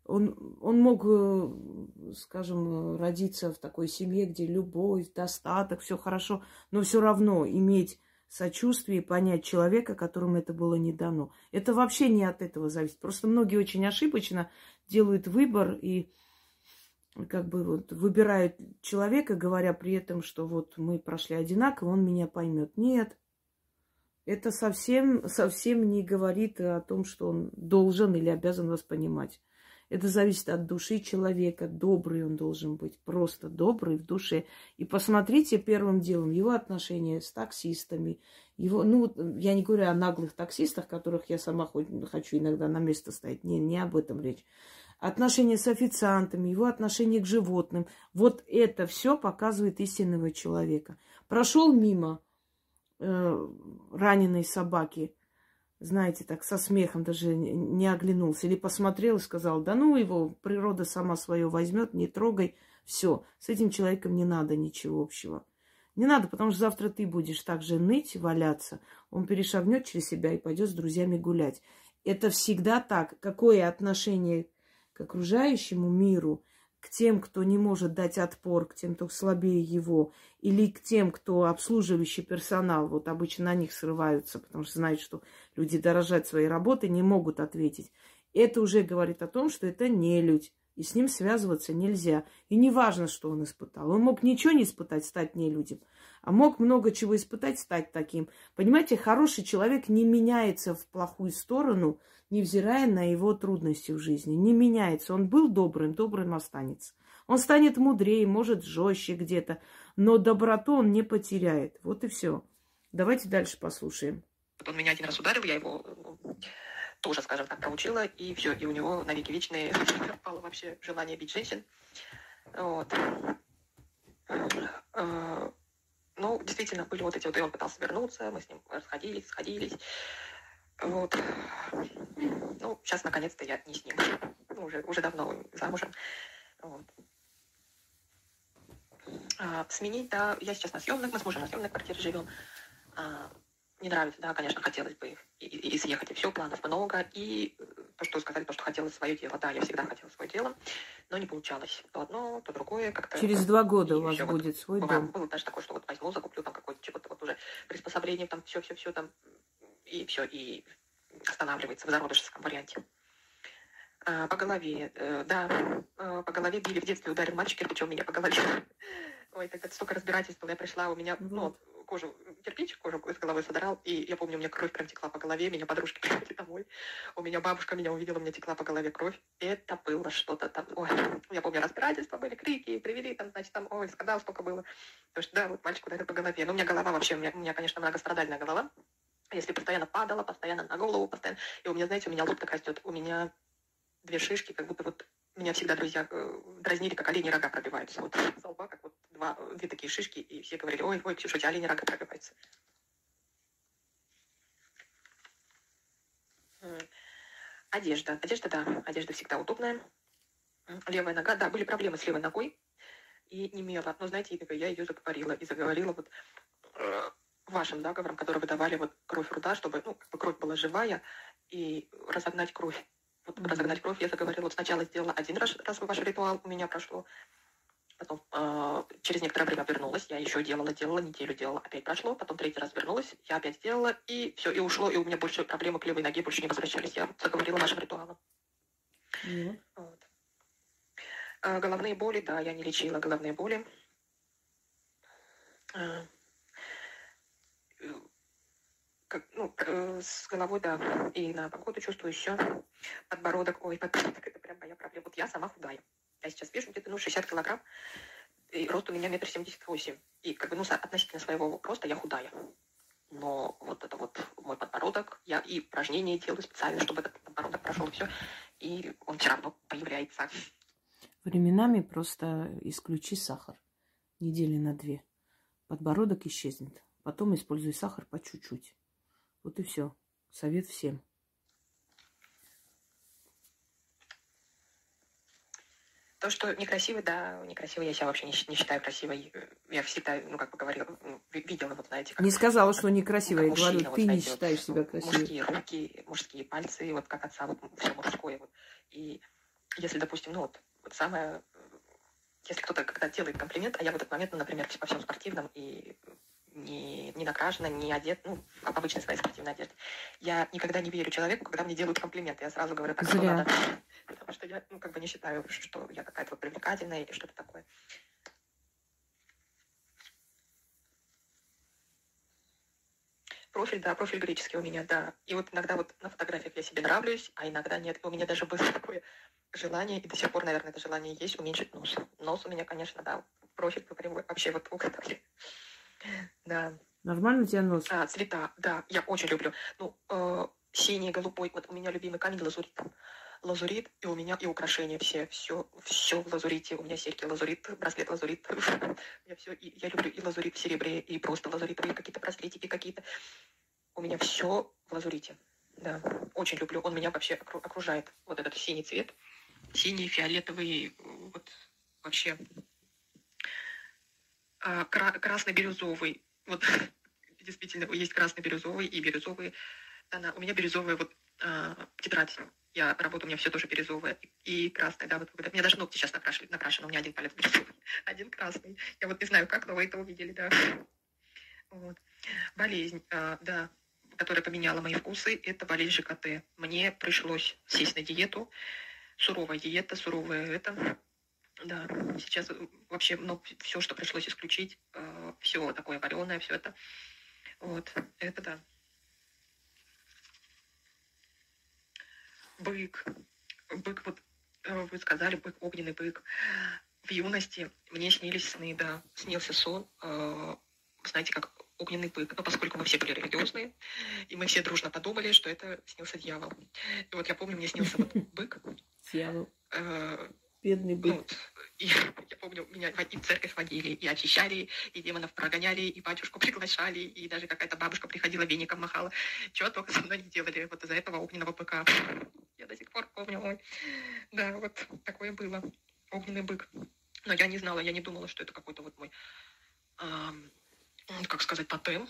Он, он мог, э, скажем, родиться в такой семье, где любовь, достаток, все хорошо, но все равно иметь сочувствие и понять человека, которому это было не дано. Это вообще не от этого зависит. Просто многие очень ошибочно делают выбор и как бы вот выбирают человека, говоря при этом, что вот мы прошли одинаково, он меня поймет. Нет, это совсем, совсем не говорит о том, что он должен или обязан вас понимать. Это зависит от души человека. Добрый он должен быть, просто добрый в душе. И посмотрите первым делом его отношения с таксистами. Его, ну, я не говорю о наглых таксистах, которых я сама хочу иногда на место ставить. Не, не об этом речь отношения с официантами, его отношение к животным. Вот это все показывает истинного человека. Прошел мимо э, раненой собаки, знаете, так со смехом даже не оглянулся. Или посмотрел и сказал, да ну его, природа сама свое возьмет, не трогай. Все, с этим человеком не надо ничего общего. Не надо, потому что завтра ты будешь так же ныть, валяться. Он перешагнет через себя и пойдет с друзьями гулять. Это всегда так. Какое отношение к окружающему миру, к тем, кто не может дать отпор, к тем, кто слабее его, или к тем, кто обслуживающий персонал, вот обычно на них срываются, потому что знают, что люди дорожат своей работой, не могут ответить. Это уже говорит о том, что это не людь, и с ним связываться нельзя. И не важно, что он испытал. Он мог ничего не испытать, стать нелюдем, а мог много чего испытать, стать таким. Понимаете, хороший человек не меняется в плохую сторону – невзирая на его трудности в жизни. Не меняется. Он был добрым, добрым останется. Он станет мудрее, может, жестче где-то, но доброту он не потеряет. Вот и все. Давайте дальше послушаем. Он меня один раз ударил, я его тоже, скажем так, проучила, и все, и у него на веки вечные пропало вообще желание бить женщин. Вот. Ну, действительно, были вот эти вот, и он пытался вернуться, мы с ним расходились, сходились. Вот. Ну, сейчас наконец-то я не с ним. Ну, уже, уже давно замужем. Вот. А, сменить, да, я сейчас на съемных, мы с мужем на съемной квартире живем. А, не нравится, да, конечно, хотелось бы и, и, и съехать, и все, планов много. И что сказали, то, что хотела свое дело. Да, я всегда хотела свое дело, но не получалось. То одно, то другое как-то. Через два года у вас будет вот, свой дом. Было даже такое, что вот возьму, закуплю там какое-то чего-то вот уже приспособление, там все-все-все там и все, и останавливается в зародышевском варианте. А, по голове, э, да, э, по голове били в детстве, ударил мальчик, кирпичом меня по голове. Ой, так это столько разбирательств было. Я пришла, у меня, ну, кожу, кирпич, кожу с головы содрал, и я помню, у меня кровь прям текла по голове, меня подружки привели домой. У меня бабушка меня увидела, у меня текла по голове кровь. Это было что-то там, ой, я помню, разбирательства были, крики, привели там, значит, там, ой, скандал столько было. Потому что, да, вот мальчик ударил по голове. Но у меня голова вообще, у меня, у меня конечно, многострадальная голова. Если постоянно падала, постоянно на голову, постоянно. И у меня, знаете, у меня лоб так растет. У меня две шишки, как будто вот меня всегда друзья э, дразнили, как олени рога пробиваются. Вот с лба, как вот два, две такие шишки, и все говорили, ой, ой, Ксюша, у тебя олени рога пробиваются. Одежда. Одежда, да, одежда всегда удобная. Левая нога, да, были проблемы с левой ногой, и не имела. Но, знаете, я ее заговорила, и заговорила вот э, вашим договором, который вы давали вот кровь руда, чтобы ну, как бы кровь была живая, и разогнать кровь вот разогнать кровь я заговорила. Вот сначала сделала один раз, раз ваш ритуал у меня прошло. Потом э, через некоторое время вернулась, я еще делала, делала, неделю делала, опять прошло, потом третий раз вернулась, я опять сделала, и все, и ушло, и у меня больше проблемы к левой ноге больше не возвращались. Я заговорила вашим ритуалом. Mm. Вот. А, головные боли, да, я не лечила головные боли. А, как, ну, э, с головой, да, и на погоду чувствую еще подбородок. Ой, подбородок, это прям моя проблема. Вот я сама худая. Я сейчас вешу где-то, ну, 60 килограмм, и рост у меня метр семьдесят восемь. И, как бы, ну, относительно своего роста я худая. Но вот это вот мой подбородок, я и упражнения делаю специально, чтобы этот подбородок прошел все, и он все равно появляется. Временами просто исключи сахар. Недели на две. Подбородок исчезнет. Потом используй сахар по чуть-чуть. Вот и все. Совет всем. То, что некрасивый, да, некрасивый, я себя вообще не, не считаю красивой. Я всегда, ну, как бы говорила, ну, видела, вот знаете, как... Не сказала, что некрасивая, ну, я говорю, вот, ты знаете, не считаешь вот, себя красивой. Мужские руки, мужские пальцы, вот как отца, вот все мужское. Вот. И если, допустим, ну, вот, вот самое... Если кто-то когда делает комплимент, а я в этот момент, ну, например, по всем спортивным и не, не накрашена, не одет, ну, обычной своей спортивной одежде. Я никогда не верю человеку, когда мне делают комплименты. Я сразу говорю, так что надо. Потому что я, ну, как бы не считаю, что я какая-то вот привлекательная или что-то такое. Профиль, да, профиль греческий у меня, да. И вот иногда вот на фотографиях я себе нравлюсь, а иногда нет. И у меня даже было такое желание, и до сих пор, наверное, это желание есть, уменьшить нос. Нос у меня, конечно, да, профиль вообще вот угадали. Да. Нормально у тебя нос? А, цвета, да, я очень люблю. Ну, э, синий, голубой, вот у меня любимый камень лазурит. Лазурит, и у меня и украшения все, все, все в лазурите. У меня серьги лазурит, браслет лазурит. Я все, и, я люблю и лазурит в серебре, и просто лазуритовые какие-то браслетики какие-то. У меня все в лазурите. Да, очень люблю. Он меня вообще окружает. Вот этот синий цвет. Синий, фиолетовый, вот вообще а, красно-бирюзовый. Вот действительно есть красно-бирюзовый и бирюзовый тона. У меня бирюзовая вот а, тетрадь. Я работаю, у меня все тоже бирюзовое и красное, да, вот у меня даже ногти сейчас накрашены, накрашены, у меня один палец бирюзовый, один красный. Я вот не знаю, как, но вы это увидели, да. Вот. Болезнь, а, да, которая поменяла мои вкусы, это болезнь ЖКТ. Мне пришлось сесть на диету, суровая диета, суровая это, да, сейчас э, вообще ну, все, что пришлось исключить, э, все такое вареное, все это. Вот, это да. Бык. Бык, вот э, вы сказали, бык, огненный бык. В юности мне снились сны, да, снился сон, э, знаете, как огненный бык. Но поскольку мы все были религиозные, и мы все дружно подумали, что это снился дьявол. И вот я помню, мне снился вот бык. Дьявол. Бедный бык. Ну, и, я помню, меня и в церковь водили, и очищали, и демонов прогоняли, и батюшку приглашали, и даже какая-то бабушка приходила, веником махала. Чего только со мной не делали вот из-за этого огненного быка. Я до сих пор помню, ой. Да, вот такое было. Огненный бык. Но я не знала, я не думала, что это какой-то вот мой, эм, как сказать, тотем.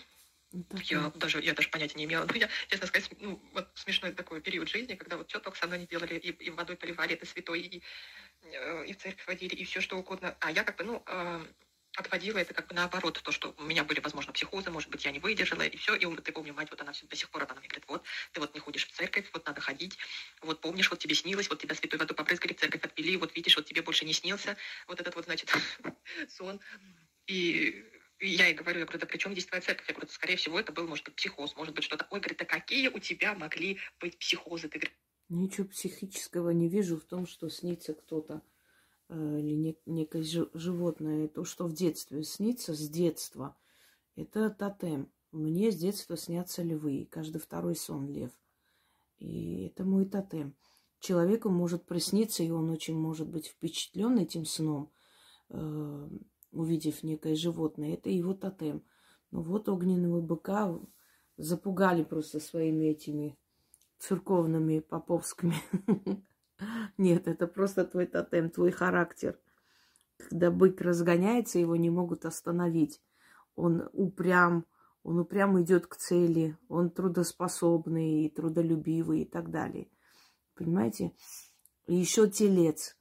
Я даже, я даже понятия не имела. Ну, я, честно сказать, ну, вот смешной такой период жизни, когда вот что только со мной не делали, и, и водой поливали, это святой, и, и в церковь водили, и все что угодно. А я как бы, ну, э, отводила это как бы наоборот, то, что у меня были, возможно, психозы, может быть, я не выдержала, и все. И ты помню, мать, вот она все до сих пор, она мне говорит, вот, ты вот не ходишь в церковь, вот надо ходить, вот помнишь, вот тебе снилось, вот тебя святой водой побрызгали, в церковь отвели, вот видишь, вот тебе больше не снился, вот этот вот, значит, сон. И я ей говорю, я говорю, да при чем здесь твоя церковь? Я говорю, скорее всего, это был, может быть, психоз, может быть, что-то. Ой, говорит, да какие у тебя могли быть психозы? Ты говоришь, Ничего психического не вижу в том, что снится кто-то э, или не, некое животное. То, что в детстве снится с детства, это тотем. Мне с детства снятся львы. Каждый второй сон лев. И это мой тотем. Человеку может присниться, и он очень может быть впечатлен этим сном, э, увидев некое животное. Это его тотем. Но вот огненного быка запугали просто своими этими церковными, поповскими. Нет, это просто твой тотем, твой характер. Когда бык разгоняется, его не могут остановить. Он упрям, он упрямо идет к цели, он трудоспособный, и трудолюбивый и так далее. Понимаете? Еще телец.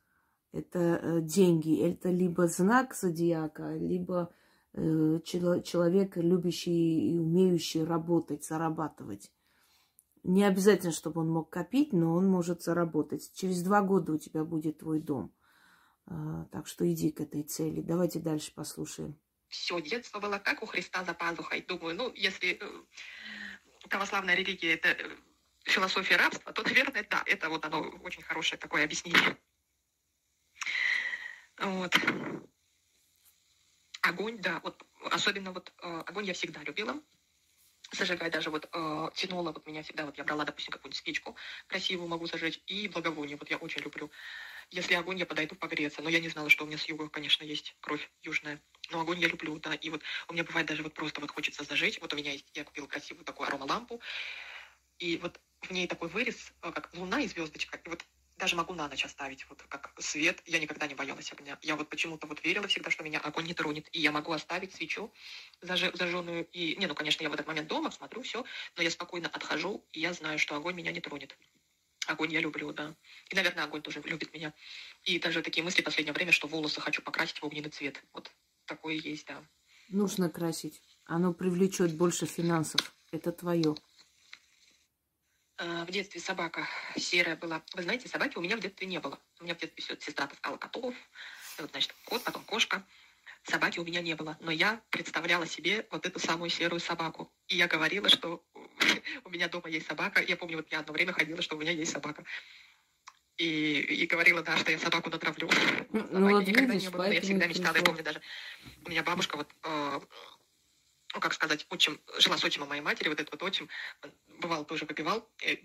Это э, деньги. Это либо знак зодиака, либо э, человек, любящий и умеющий работать, зарабатывать. Не обязательно, чтобы он мог копить, но он может заработать. Через два года у тебя будет твой дом. А, так что иди к этой цели. Давайте дальше послушаем. Все детство было как у Христа за пазухой. Думаю, ну, если э, православная религия это э, философия рабства, то, наверное, да, это вот оно очень хорошее такое объяснение. Вот. Огонь, да, вот особенно вот э, огонь я всегда любила зажигать даже вот э, тянула вот меня всегда, вот я брала, допустим, какую-нибудь спичку красивую могу зажечь, и благовоние, вот я очень люблю. Если огонь, я подойду погреться, но я не знала, что у меня с юга, конечно, есть кровь южная, но огонь я люблю, да, и вот у меня бывает даже вот просто вот хочется зажечь, вот у меня есть, я купила красивую такую аромалампу, и вот в ней такой вырез, э, как луна и звездочка, и вот даже могу на ночь оставить, вот как свет. Я никогда не боялась огня. Я вот почему-то вот верила всегда, что меня огонь не тронет. И я могу оставить свечу заж... зажженную. И, не, ну, конечно, я в этот момент дома смотрю все, но я спокойно отхожу, и я знаю, что огонь меня не тронет. Огонь я люблю, да. И, наверное, огонь тоже любит меня. И даже такие мысли в последнее время, что волосы хочу покрасить в огненный цвет. Вот такое есть, да. Нужно красить. Оно привлечет больше финансов. Это твое. А, в детстве собака серая была. Вы знаете, собаки у меня в детстве не было. У меня в детстве все, сестра таскала котов, вот, значит, кот, потом кошка. Собаки у меня не было. Но я представляла себе вот эту самую серую собаку. И я говорила, что у меня дома есть собака. Я помню, вот я одно время ходила, что у меня есть собака. И, и говорила, да, что я собаку натравлю. Ну, вот никогда видишь, не было. Я всегда мечтала. Я помню даже, у меня бабушка вот э, ну, как сказать, отчим, жила с отчимом моей матери, вот этот вот отчим, бывал тоже выпивал. Э,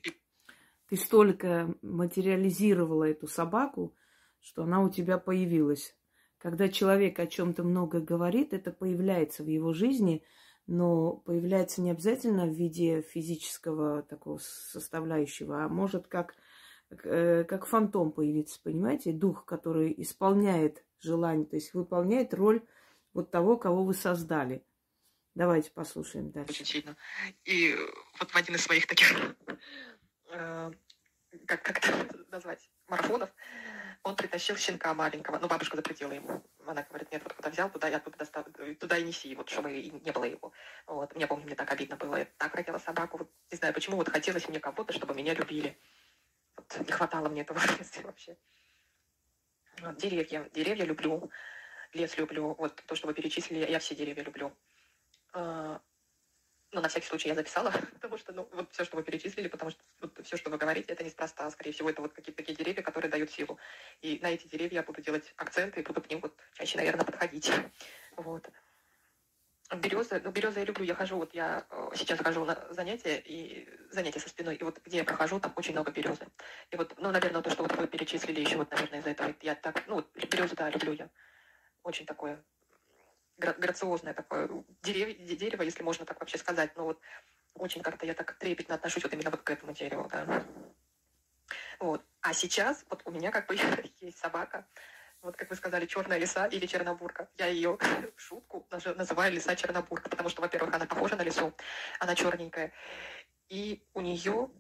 Ты столько материализировала эту собаку, что она у тебя появилась. Когда человек о чем-то много говорит, это появляется в его жизни, но появляется не обязательно в виде физического такого составляющего, а может как, э, как фантом появиться, понимаете? Дух, который исполняет желание, то есть выполняет роль вот того, кого вы создали. Давайте послушаем дальше. Очень сильно. И вот в один из своих таких, э, как, как это назвать, марафонов, он притащил щенка маленького. Ну, бабушка запретила ему. Она говорит, нет, вот куда взял, туда и оттуда достав... туда и неси, вот, чтобы и не было его. Вот. Мне, помню, мне так обидно было. Я так хотела собаку. Вот, не знаю, почему вот хотелось мне кого-то, чтобы меня любили. Вот, не хватало мне этого в вообще. Вот, деревья. Деревья люблю. Лес люблю. Вот то, что вы перечислили, я все деревья люблю. А, ну, на всякий случай я записала, потому что, ну, вот все, что вы перечислили, потому что вот, все, что вы говорите, это неспроста. Скорее всего, это вот какие-то такие деревья, которые дают силу. И на эти деревья я буду делать акценты и буду к ним вот чаще, наверное, подходить. Вот. Березы, ну, березы я люблю, я хожу, вот я э, сейчас хожу на занятия, и занятия со спиной, и вот где я прохожу, там очень много березы. И вот, ну, наверное, то, что вот вы перечислили еще, вот, наверное, из-за этого, я так, ну, вот, березы, да, люблю я. Очень такое грациозное такое дерев, дерево, если можно так вообще сказать. Но вот очень как-то я так трепетно отношусь вот именно вот к этому дереву, да. Вот. А сейчас вот у меня как бы есть собака, вот как вы сказали, черная лиса или чернобурка. Я ее в шутку называю лиса чернобурка, потому что, во-первых, она похожа на лису, она черненькая. И у нее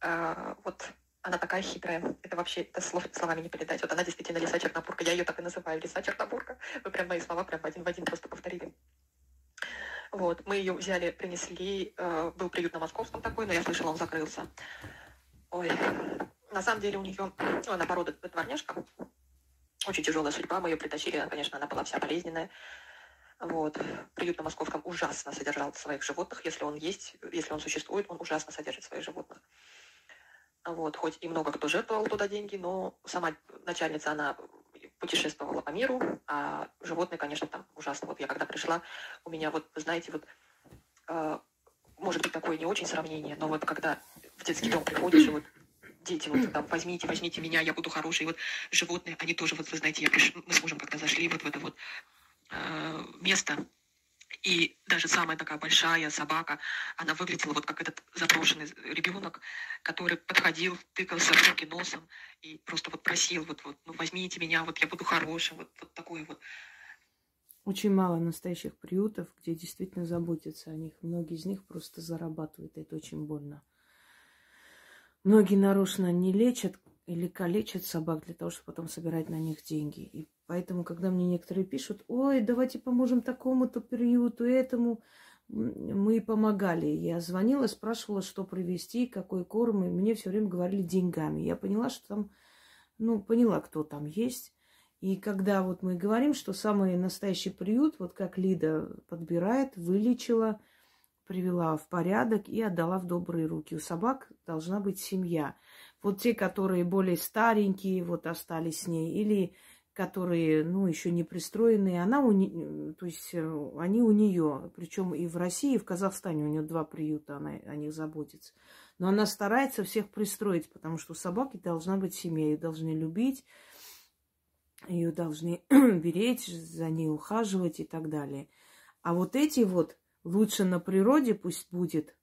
а, вот она такая хитрая. Это вообще это слов, словами не передать. Вот она действительно лиса чернобурка. Я ее так и называю, лиса чернобурка. Вы прям мои слова прям один в один просто повторили. Вот, мы ее взяли, принесли. Э, был приют на Московском такой, но я слышала, он закрылся. Ой, на самом деле у нее, ну, она порода дворняжка. Очень тяжелая судьба. Мы ее притащили, конечно, она была вся болезненная. Вот. Приют на Московском ужасно содержал своих животных. Если он есть, если он существует, он ужасно содержит своих животных. Вот. Хоть и много кто жертвовал туда деньги, но сама начальница, она путешествовала по миру, а животные, конечно, там ужасно. Вот я когда пришла, у меня вот, знаете, вот э, может быть такое не очень сравнение, но вот когда в детский дом приходишь, и вот дети, вот там, возьмите, возьмите меня, я буду хороший. Вот животные, они тоже, вот вы знаете, я приш... мы с мужем когда зашли вот в это вот э, место, и даже самая такая большая собака, она выглядела вот как этот заброшенный ребенок, который подходил, тыкался в руки носом и просто вот просил, вот, вот, ну возьмите меня, вот я буду хорошим, вот, вот такой вот. Очень мало настоящих приютов, где действительно заботятся о них. Многие из них просто зарабатывают, это очень больно. Многие нарочно не лечат или калечат собак для того, чтобы потом собирать на них деньги. И поэтому, когда мне некоторые пишут, ой, давайте поможем такому-то приюту, этому, мы помогали. Я звонила, спрашивала, что привезти, какой корм, и мне все время говорили деньгами. Я поняла, что там, ну, поняла, кто там есть. И когда вот мы говорим, что самый настоящий приют, вот как Лида подбирает, вылечила, привела в порядок и отдала в добрые руки. У собак должна быть семья. Вот те, которые более старенькие, вот остались с ней, или которые, ну, еще не пристроенные, она у не... то есть э, они у нее, причем и в России, и в Казахстане у нее два приюта, она о них заботится. Но она старается всех пристроить, потому что у собаки должна быть семья, ее должны любить, ее должны беречь, за ней ухаживать и так далее. А вот эти вот Лучше на природе пусть будет,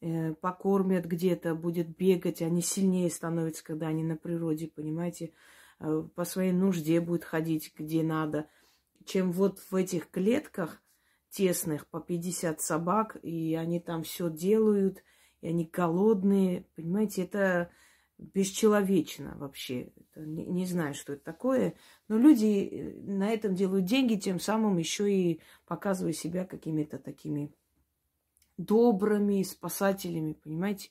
э, покормят где-то, будет бегать, они сильнее становятся, когда они на природе, понимаете, по своей нужде будет ходить где надо, чем вот в этих клетках тесных по 50 собак, и они там все делают, и они голодные, понимаете, это бесчеловечно вообще. Это не, не знаю, что это такое. Но люди э, на этом делают деньги, тем самым еще и показывая себя какими-то такими добрыми спасателями, понимаете?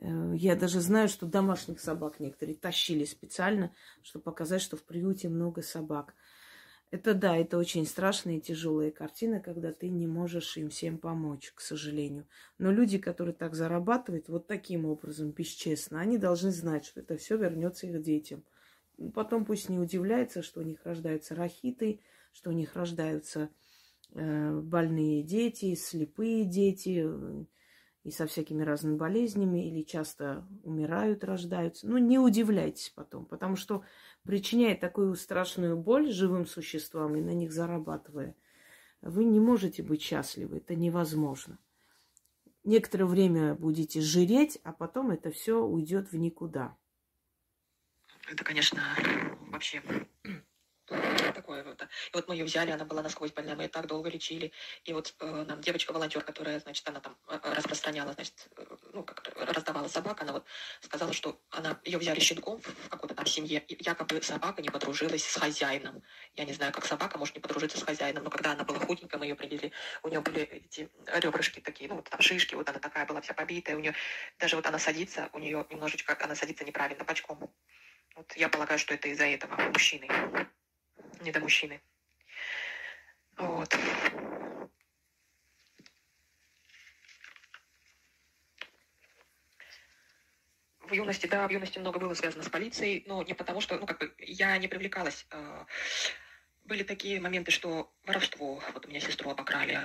Э, я даже знаю, что домашних собак некоторые тащили специально, чтобы показать, что в приюте много собак. Это да, это очень страшная и тяжелая картина, когда ты не можешь им всем помочь, к сожалению. Но люди, которые так зарабатывают, вот таким образом, бесчестно, они должны знать, что это все вернется их детям. Потом пусть не удивляются, что у них рождаются рахиты, что у них рождаются э, больные дети, слепые дети, и со всякими разными болезнями, или часто умирают, рождаются. Ну, не удивляйтесь потом, потому что причиняя такую страшную боль живым существам и на них зарабатывая, вы не можете быть счастливы, это невозможно. Некоторое время будете жиреть, а потом это все уйдет в никуда. Это, конечно, вообще такое вот. И вот мы ее взяли, она была насквозь больная, мы ее так долго лечили. И вот э, нам девочка-волонтер, которая, значит, она там э, распространяла, значит, э, ну, как раздавала собак, она вот сказала, что она ее взяли щенком в какой-то там семье, и якобы собака не подружилась с хозяином. Я не знаю, как собака может не подружиться с хозяином, но когда она была худенькая, мы ее привезли, у нее были эти ребрышки такие, ну, вот там шишки, вот она такая была вся побитая, у нее даже вот она садится, у нее немножечко, она садится неправильно, бочком. Вот я полагаю, что это из-за этого мужчины не до мужчины. Вот. В юности, да, в юности много было связано с полицией, но не потому, что, ну, как бы, я не привлекалась. А, были такие моменты, что воровство, вот у меня сестру обокрали,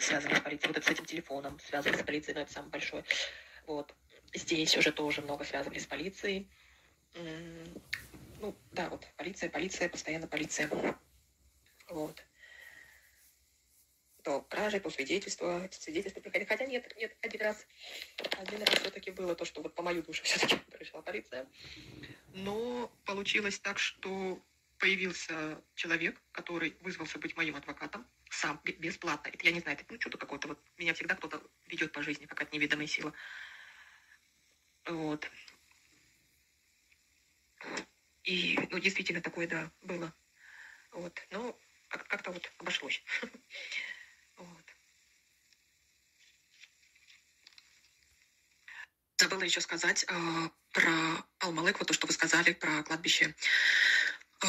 связано с полицией, вот это с этим телефоном, связано с полицией, но это самое большое. Вот. Здесь уже тоже много связывали с полицией. Ну, да, вот полиция, полиция, постоянно полиция. Вот. То кражи, то свидетельства, свидетельства приходили. Хотя нет, нет, один раз, один раз все-таки было то, что вот по мою душу все-таки пришла полиция. Но получилось так, что появился человек, который вызвался быть моим адвокатом, сам, бесплатно. Это я не знаю, это ну, что-то какое-то, вот меня всегда кто-то ведет по жизни, какая-то неведомая сила. Вот. И, ну, действительно, такое, да, было. Вот. Но как-то вот обошлось. Вот. Забыла еще сказать э, про Алмалык, вот то, что вы сказали про кладбище. Э,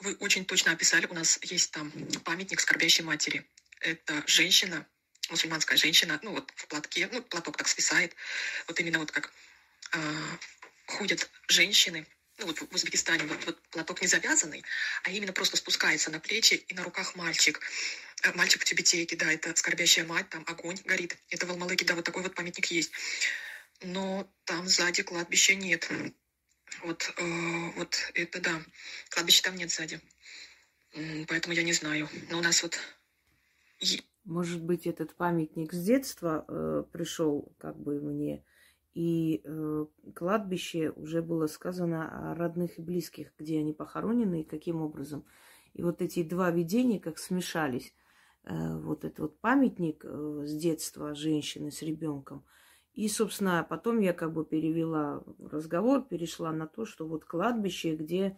вы очень точно описали. У нас есть там памятник скорбящей матери. Это женщина, мусульманская женщина, ну вот в платке, ну платок так свисает. Вот именно вот как э, ходят женщины, ну вот в Узбекистане, вот, вот платок не завязанный, а именно просто спускается на плечи и на руках мальчик. Э, мальчик в тюбетейке, да, это скорбящая мать, там огонь горит. Это в Алмалыке, да, вот такой вот памятник есть. Но там сзади кладбища нет. Вот, э, вот это да. Кладбища там нет сзади. Поэтому я не знаю. Но у нас вот... Может быть, этот памятник с детства э, пришел как бы мне, и э, кладбище уже было сказано о родных и близких, где они похоронены и каким образом. И вот эти два видения как смешались. Э, вот этот вот памятник э, с детства женщины с ребенком – и, собственно, потом я как бы перевела разговор, перешла на то, что вот кладбище, где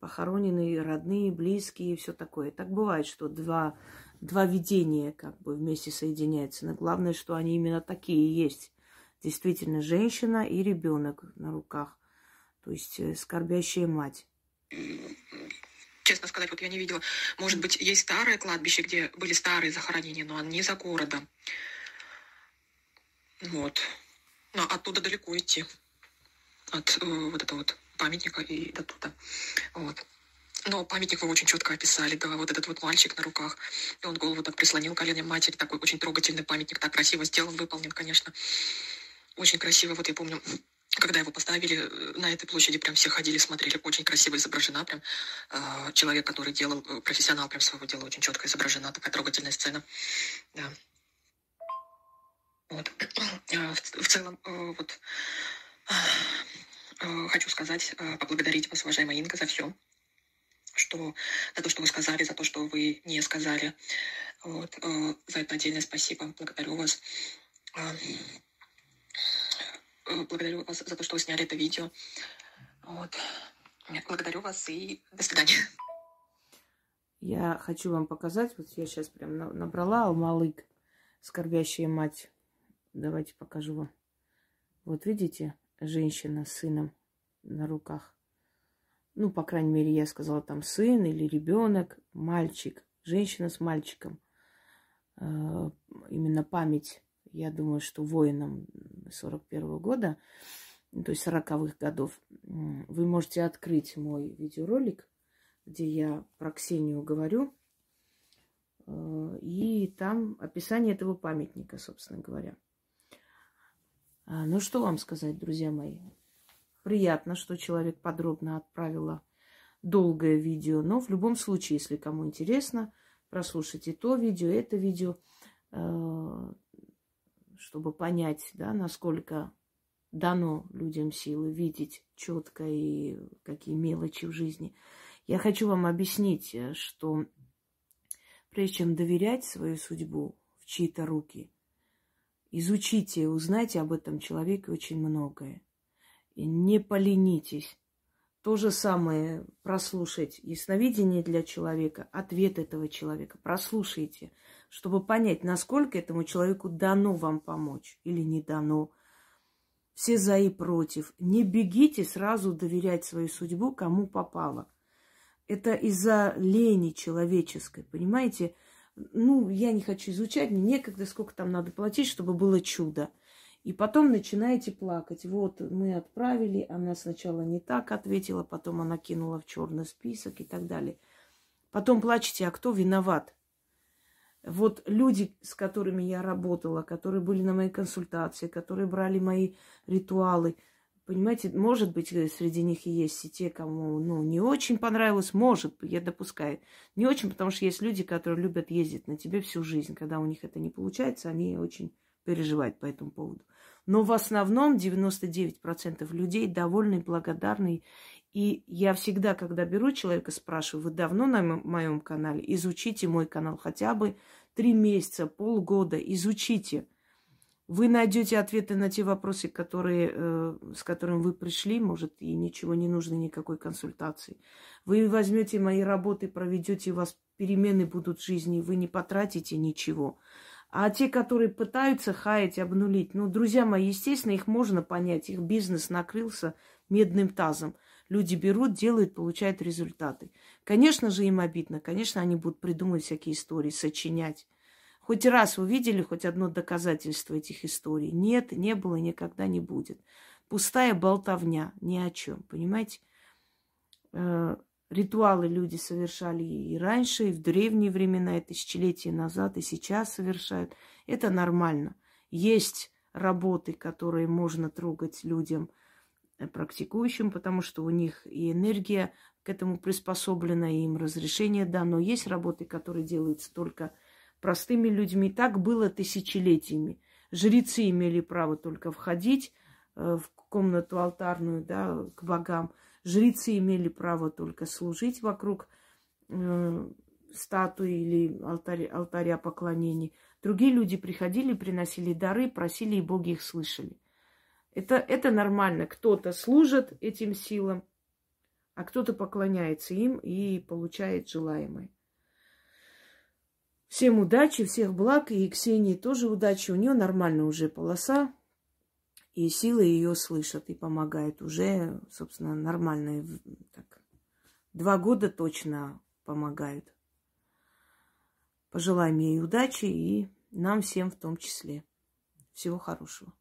похоронены родные, близкие и все такое. Так бывает, что два, два видения как бы вместе соединяются. Но главное, что они именно такие есть. Действительно, женщина и ребенок на руках. То есть э, скорбящая мать. Честно сказать, вот я не видела. Может быть, есть старое кладбище, где были старые захоронения, но они за городом. Вот. Но оттуда далеко идти. От э, вот этого вот памятника и до туда. Вот. Но памятник вы очень четко описали, да, вот этот вот мальчик на руках, и он голову так прислонил коленям матери, такой очень трогательный памятник, так красиво сделан, выполнен, конечно. Очень красиво, вот я помню, когда его поставили, э, на этой площади прям все ходили, смотрели, очень красиво изображена, прям э, человек, который делал, э, профессионал прям своего дела, очень четко изображена, такая трогательная сцена, да. Вот. А, в целом, э, вот э, хочу сказать, э, поблагодарить вас, уважаемая Инга, за все, что за то, что вы сказали, за то, что вы не сказали. Вот. За это отдельное спасибо. Благодарю вас. Благодарю вас за то, что вы сняли это видео. Вот. Благодарю вас и до свидания. Я хочу вам показать, вот я сейчас прям набрала Алмалык, скорбящая мать Давайте покажу вам. Вот видите, женщина с сыном на руках. Ну, по крайней мере, я сказала там сын или ребенок, мальчик, женщина с мальчиком. Э, именно память, я думаю, что воинам 41 -го года, то есть 40-х годов, вы можете открыть мой видеоролик, где я про Ксению говорю, э, и там описание этого памятника, собственно говоря. А, ну, что вам сказать, друзья мои? Приятно, что человек подробно отправила долгое видео, но в любом случае, если кому интересно, прослушайте то видео, это видео, э, чтобы понять, да, насколько дано людям силы видеть четко и какие мелочи в жизни. Я хочу вам объяснить, э, что прежде чем доверять свою судьбу в чьи-то руки – Изучите, узнайте об этом человеке очень многое. И не поленитесь. То же самое прослушать ясновидение для человека, ответ этого человека. Прослушайте, чтобы понять, насколько этому человеку дано вам помочь или не дано. Все за и против. Не бегите сразу доверять свою судьбу, кому попало. Это из-за лени человеческой, понимаете? ну, я не хочу изучать, мне некогда, сколько там надо платить, чтобы было чудо. И потом начинаете плакать. Вот мы отправили, она сначала не так ответила, потом она кинула в черный список и так далее. Потом плачете, а кто виноват? Вот люди, с которыми я работала, которые были на моей консультации, которые брали мои ритуалы – Понимаете, может быть, э, среди них и есть и те, кому ну, не очень понравилось, может, я допускаю. Не очень, потому что есть люди, которые любят ездить на тебе всю жизнь. Когда у них это не получается, они очень переживают по этому поводу. Но в основном 99% людей довольны, благодарны. И я всегда, когда беру человека, спрашиваю, вы давно на моем канале? Изучите мой канал хотя бы три месяца, полгода, изучите. Вы найдете ответы на те вопросы, которые, э, с которыми вы пришли, может, и ничего не нужно, никакой консультации. Вы возьмете мои работы, проведете, у вас перемены будут в жизни, вы не потратите ничего. А те, которые пытаются хаять, обнулить, ну, друзья мои, естественно, их можно понять. Их бизнес накрылся медным тазом. Люди берут, делают, получают результаты. Конечно же, им обидно. Конечно, они будут придумывать всякие истории, сочинять. Хоть раз увидели хоть одно доказательство этих историй? Нет, не было, никогда не будет. Пустая болтовня, ни о чем, понимаете? Э, ритуалы люди совершали и раньше, и в древние времена, и тысячелетия назад, и сейчас совершают. Это нормально. Есть работы, которые можно трогать людям практикующим, потому что у них и энергия к этому приспособлена, и им разрешение дано. Есть работы, которые делаются только простыми людьми. Так было тысячелетиями. Жрецы имели право только входить э, в комнату алтарную, да, к богам. Жрецы имели право только служить вокруг э, статуи или алтаря, алтаря поклонений. Другие люди приходили, приносили дары, просили, и боги их слышали. Это, это нормально. Кто-то служит этим силам, а кто-то поклоняется им и получает желаемое. Всем удачи, всех благ, и Ксении тоже удачи. У нее нормально уже полоса, и силы ее слышат и помогают. Уже, собственно, нормальные. Так, два года точно помогают. Пожелаем ей удачи и нам всем в том числе. Всего хорошего.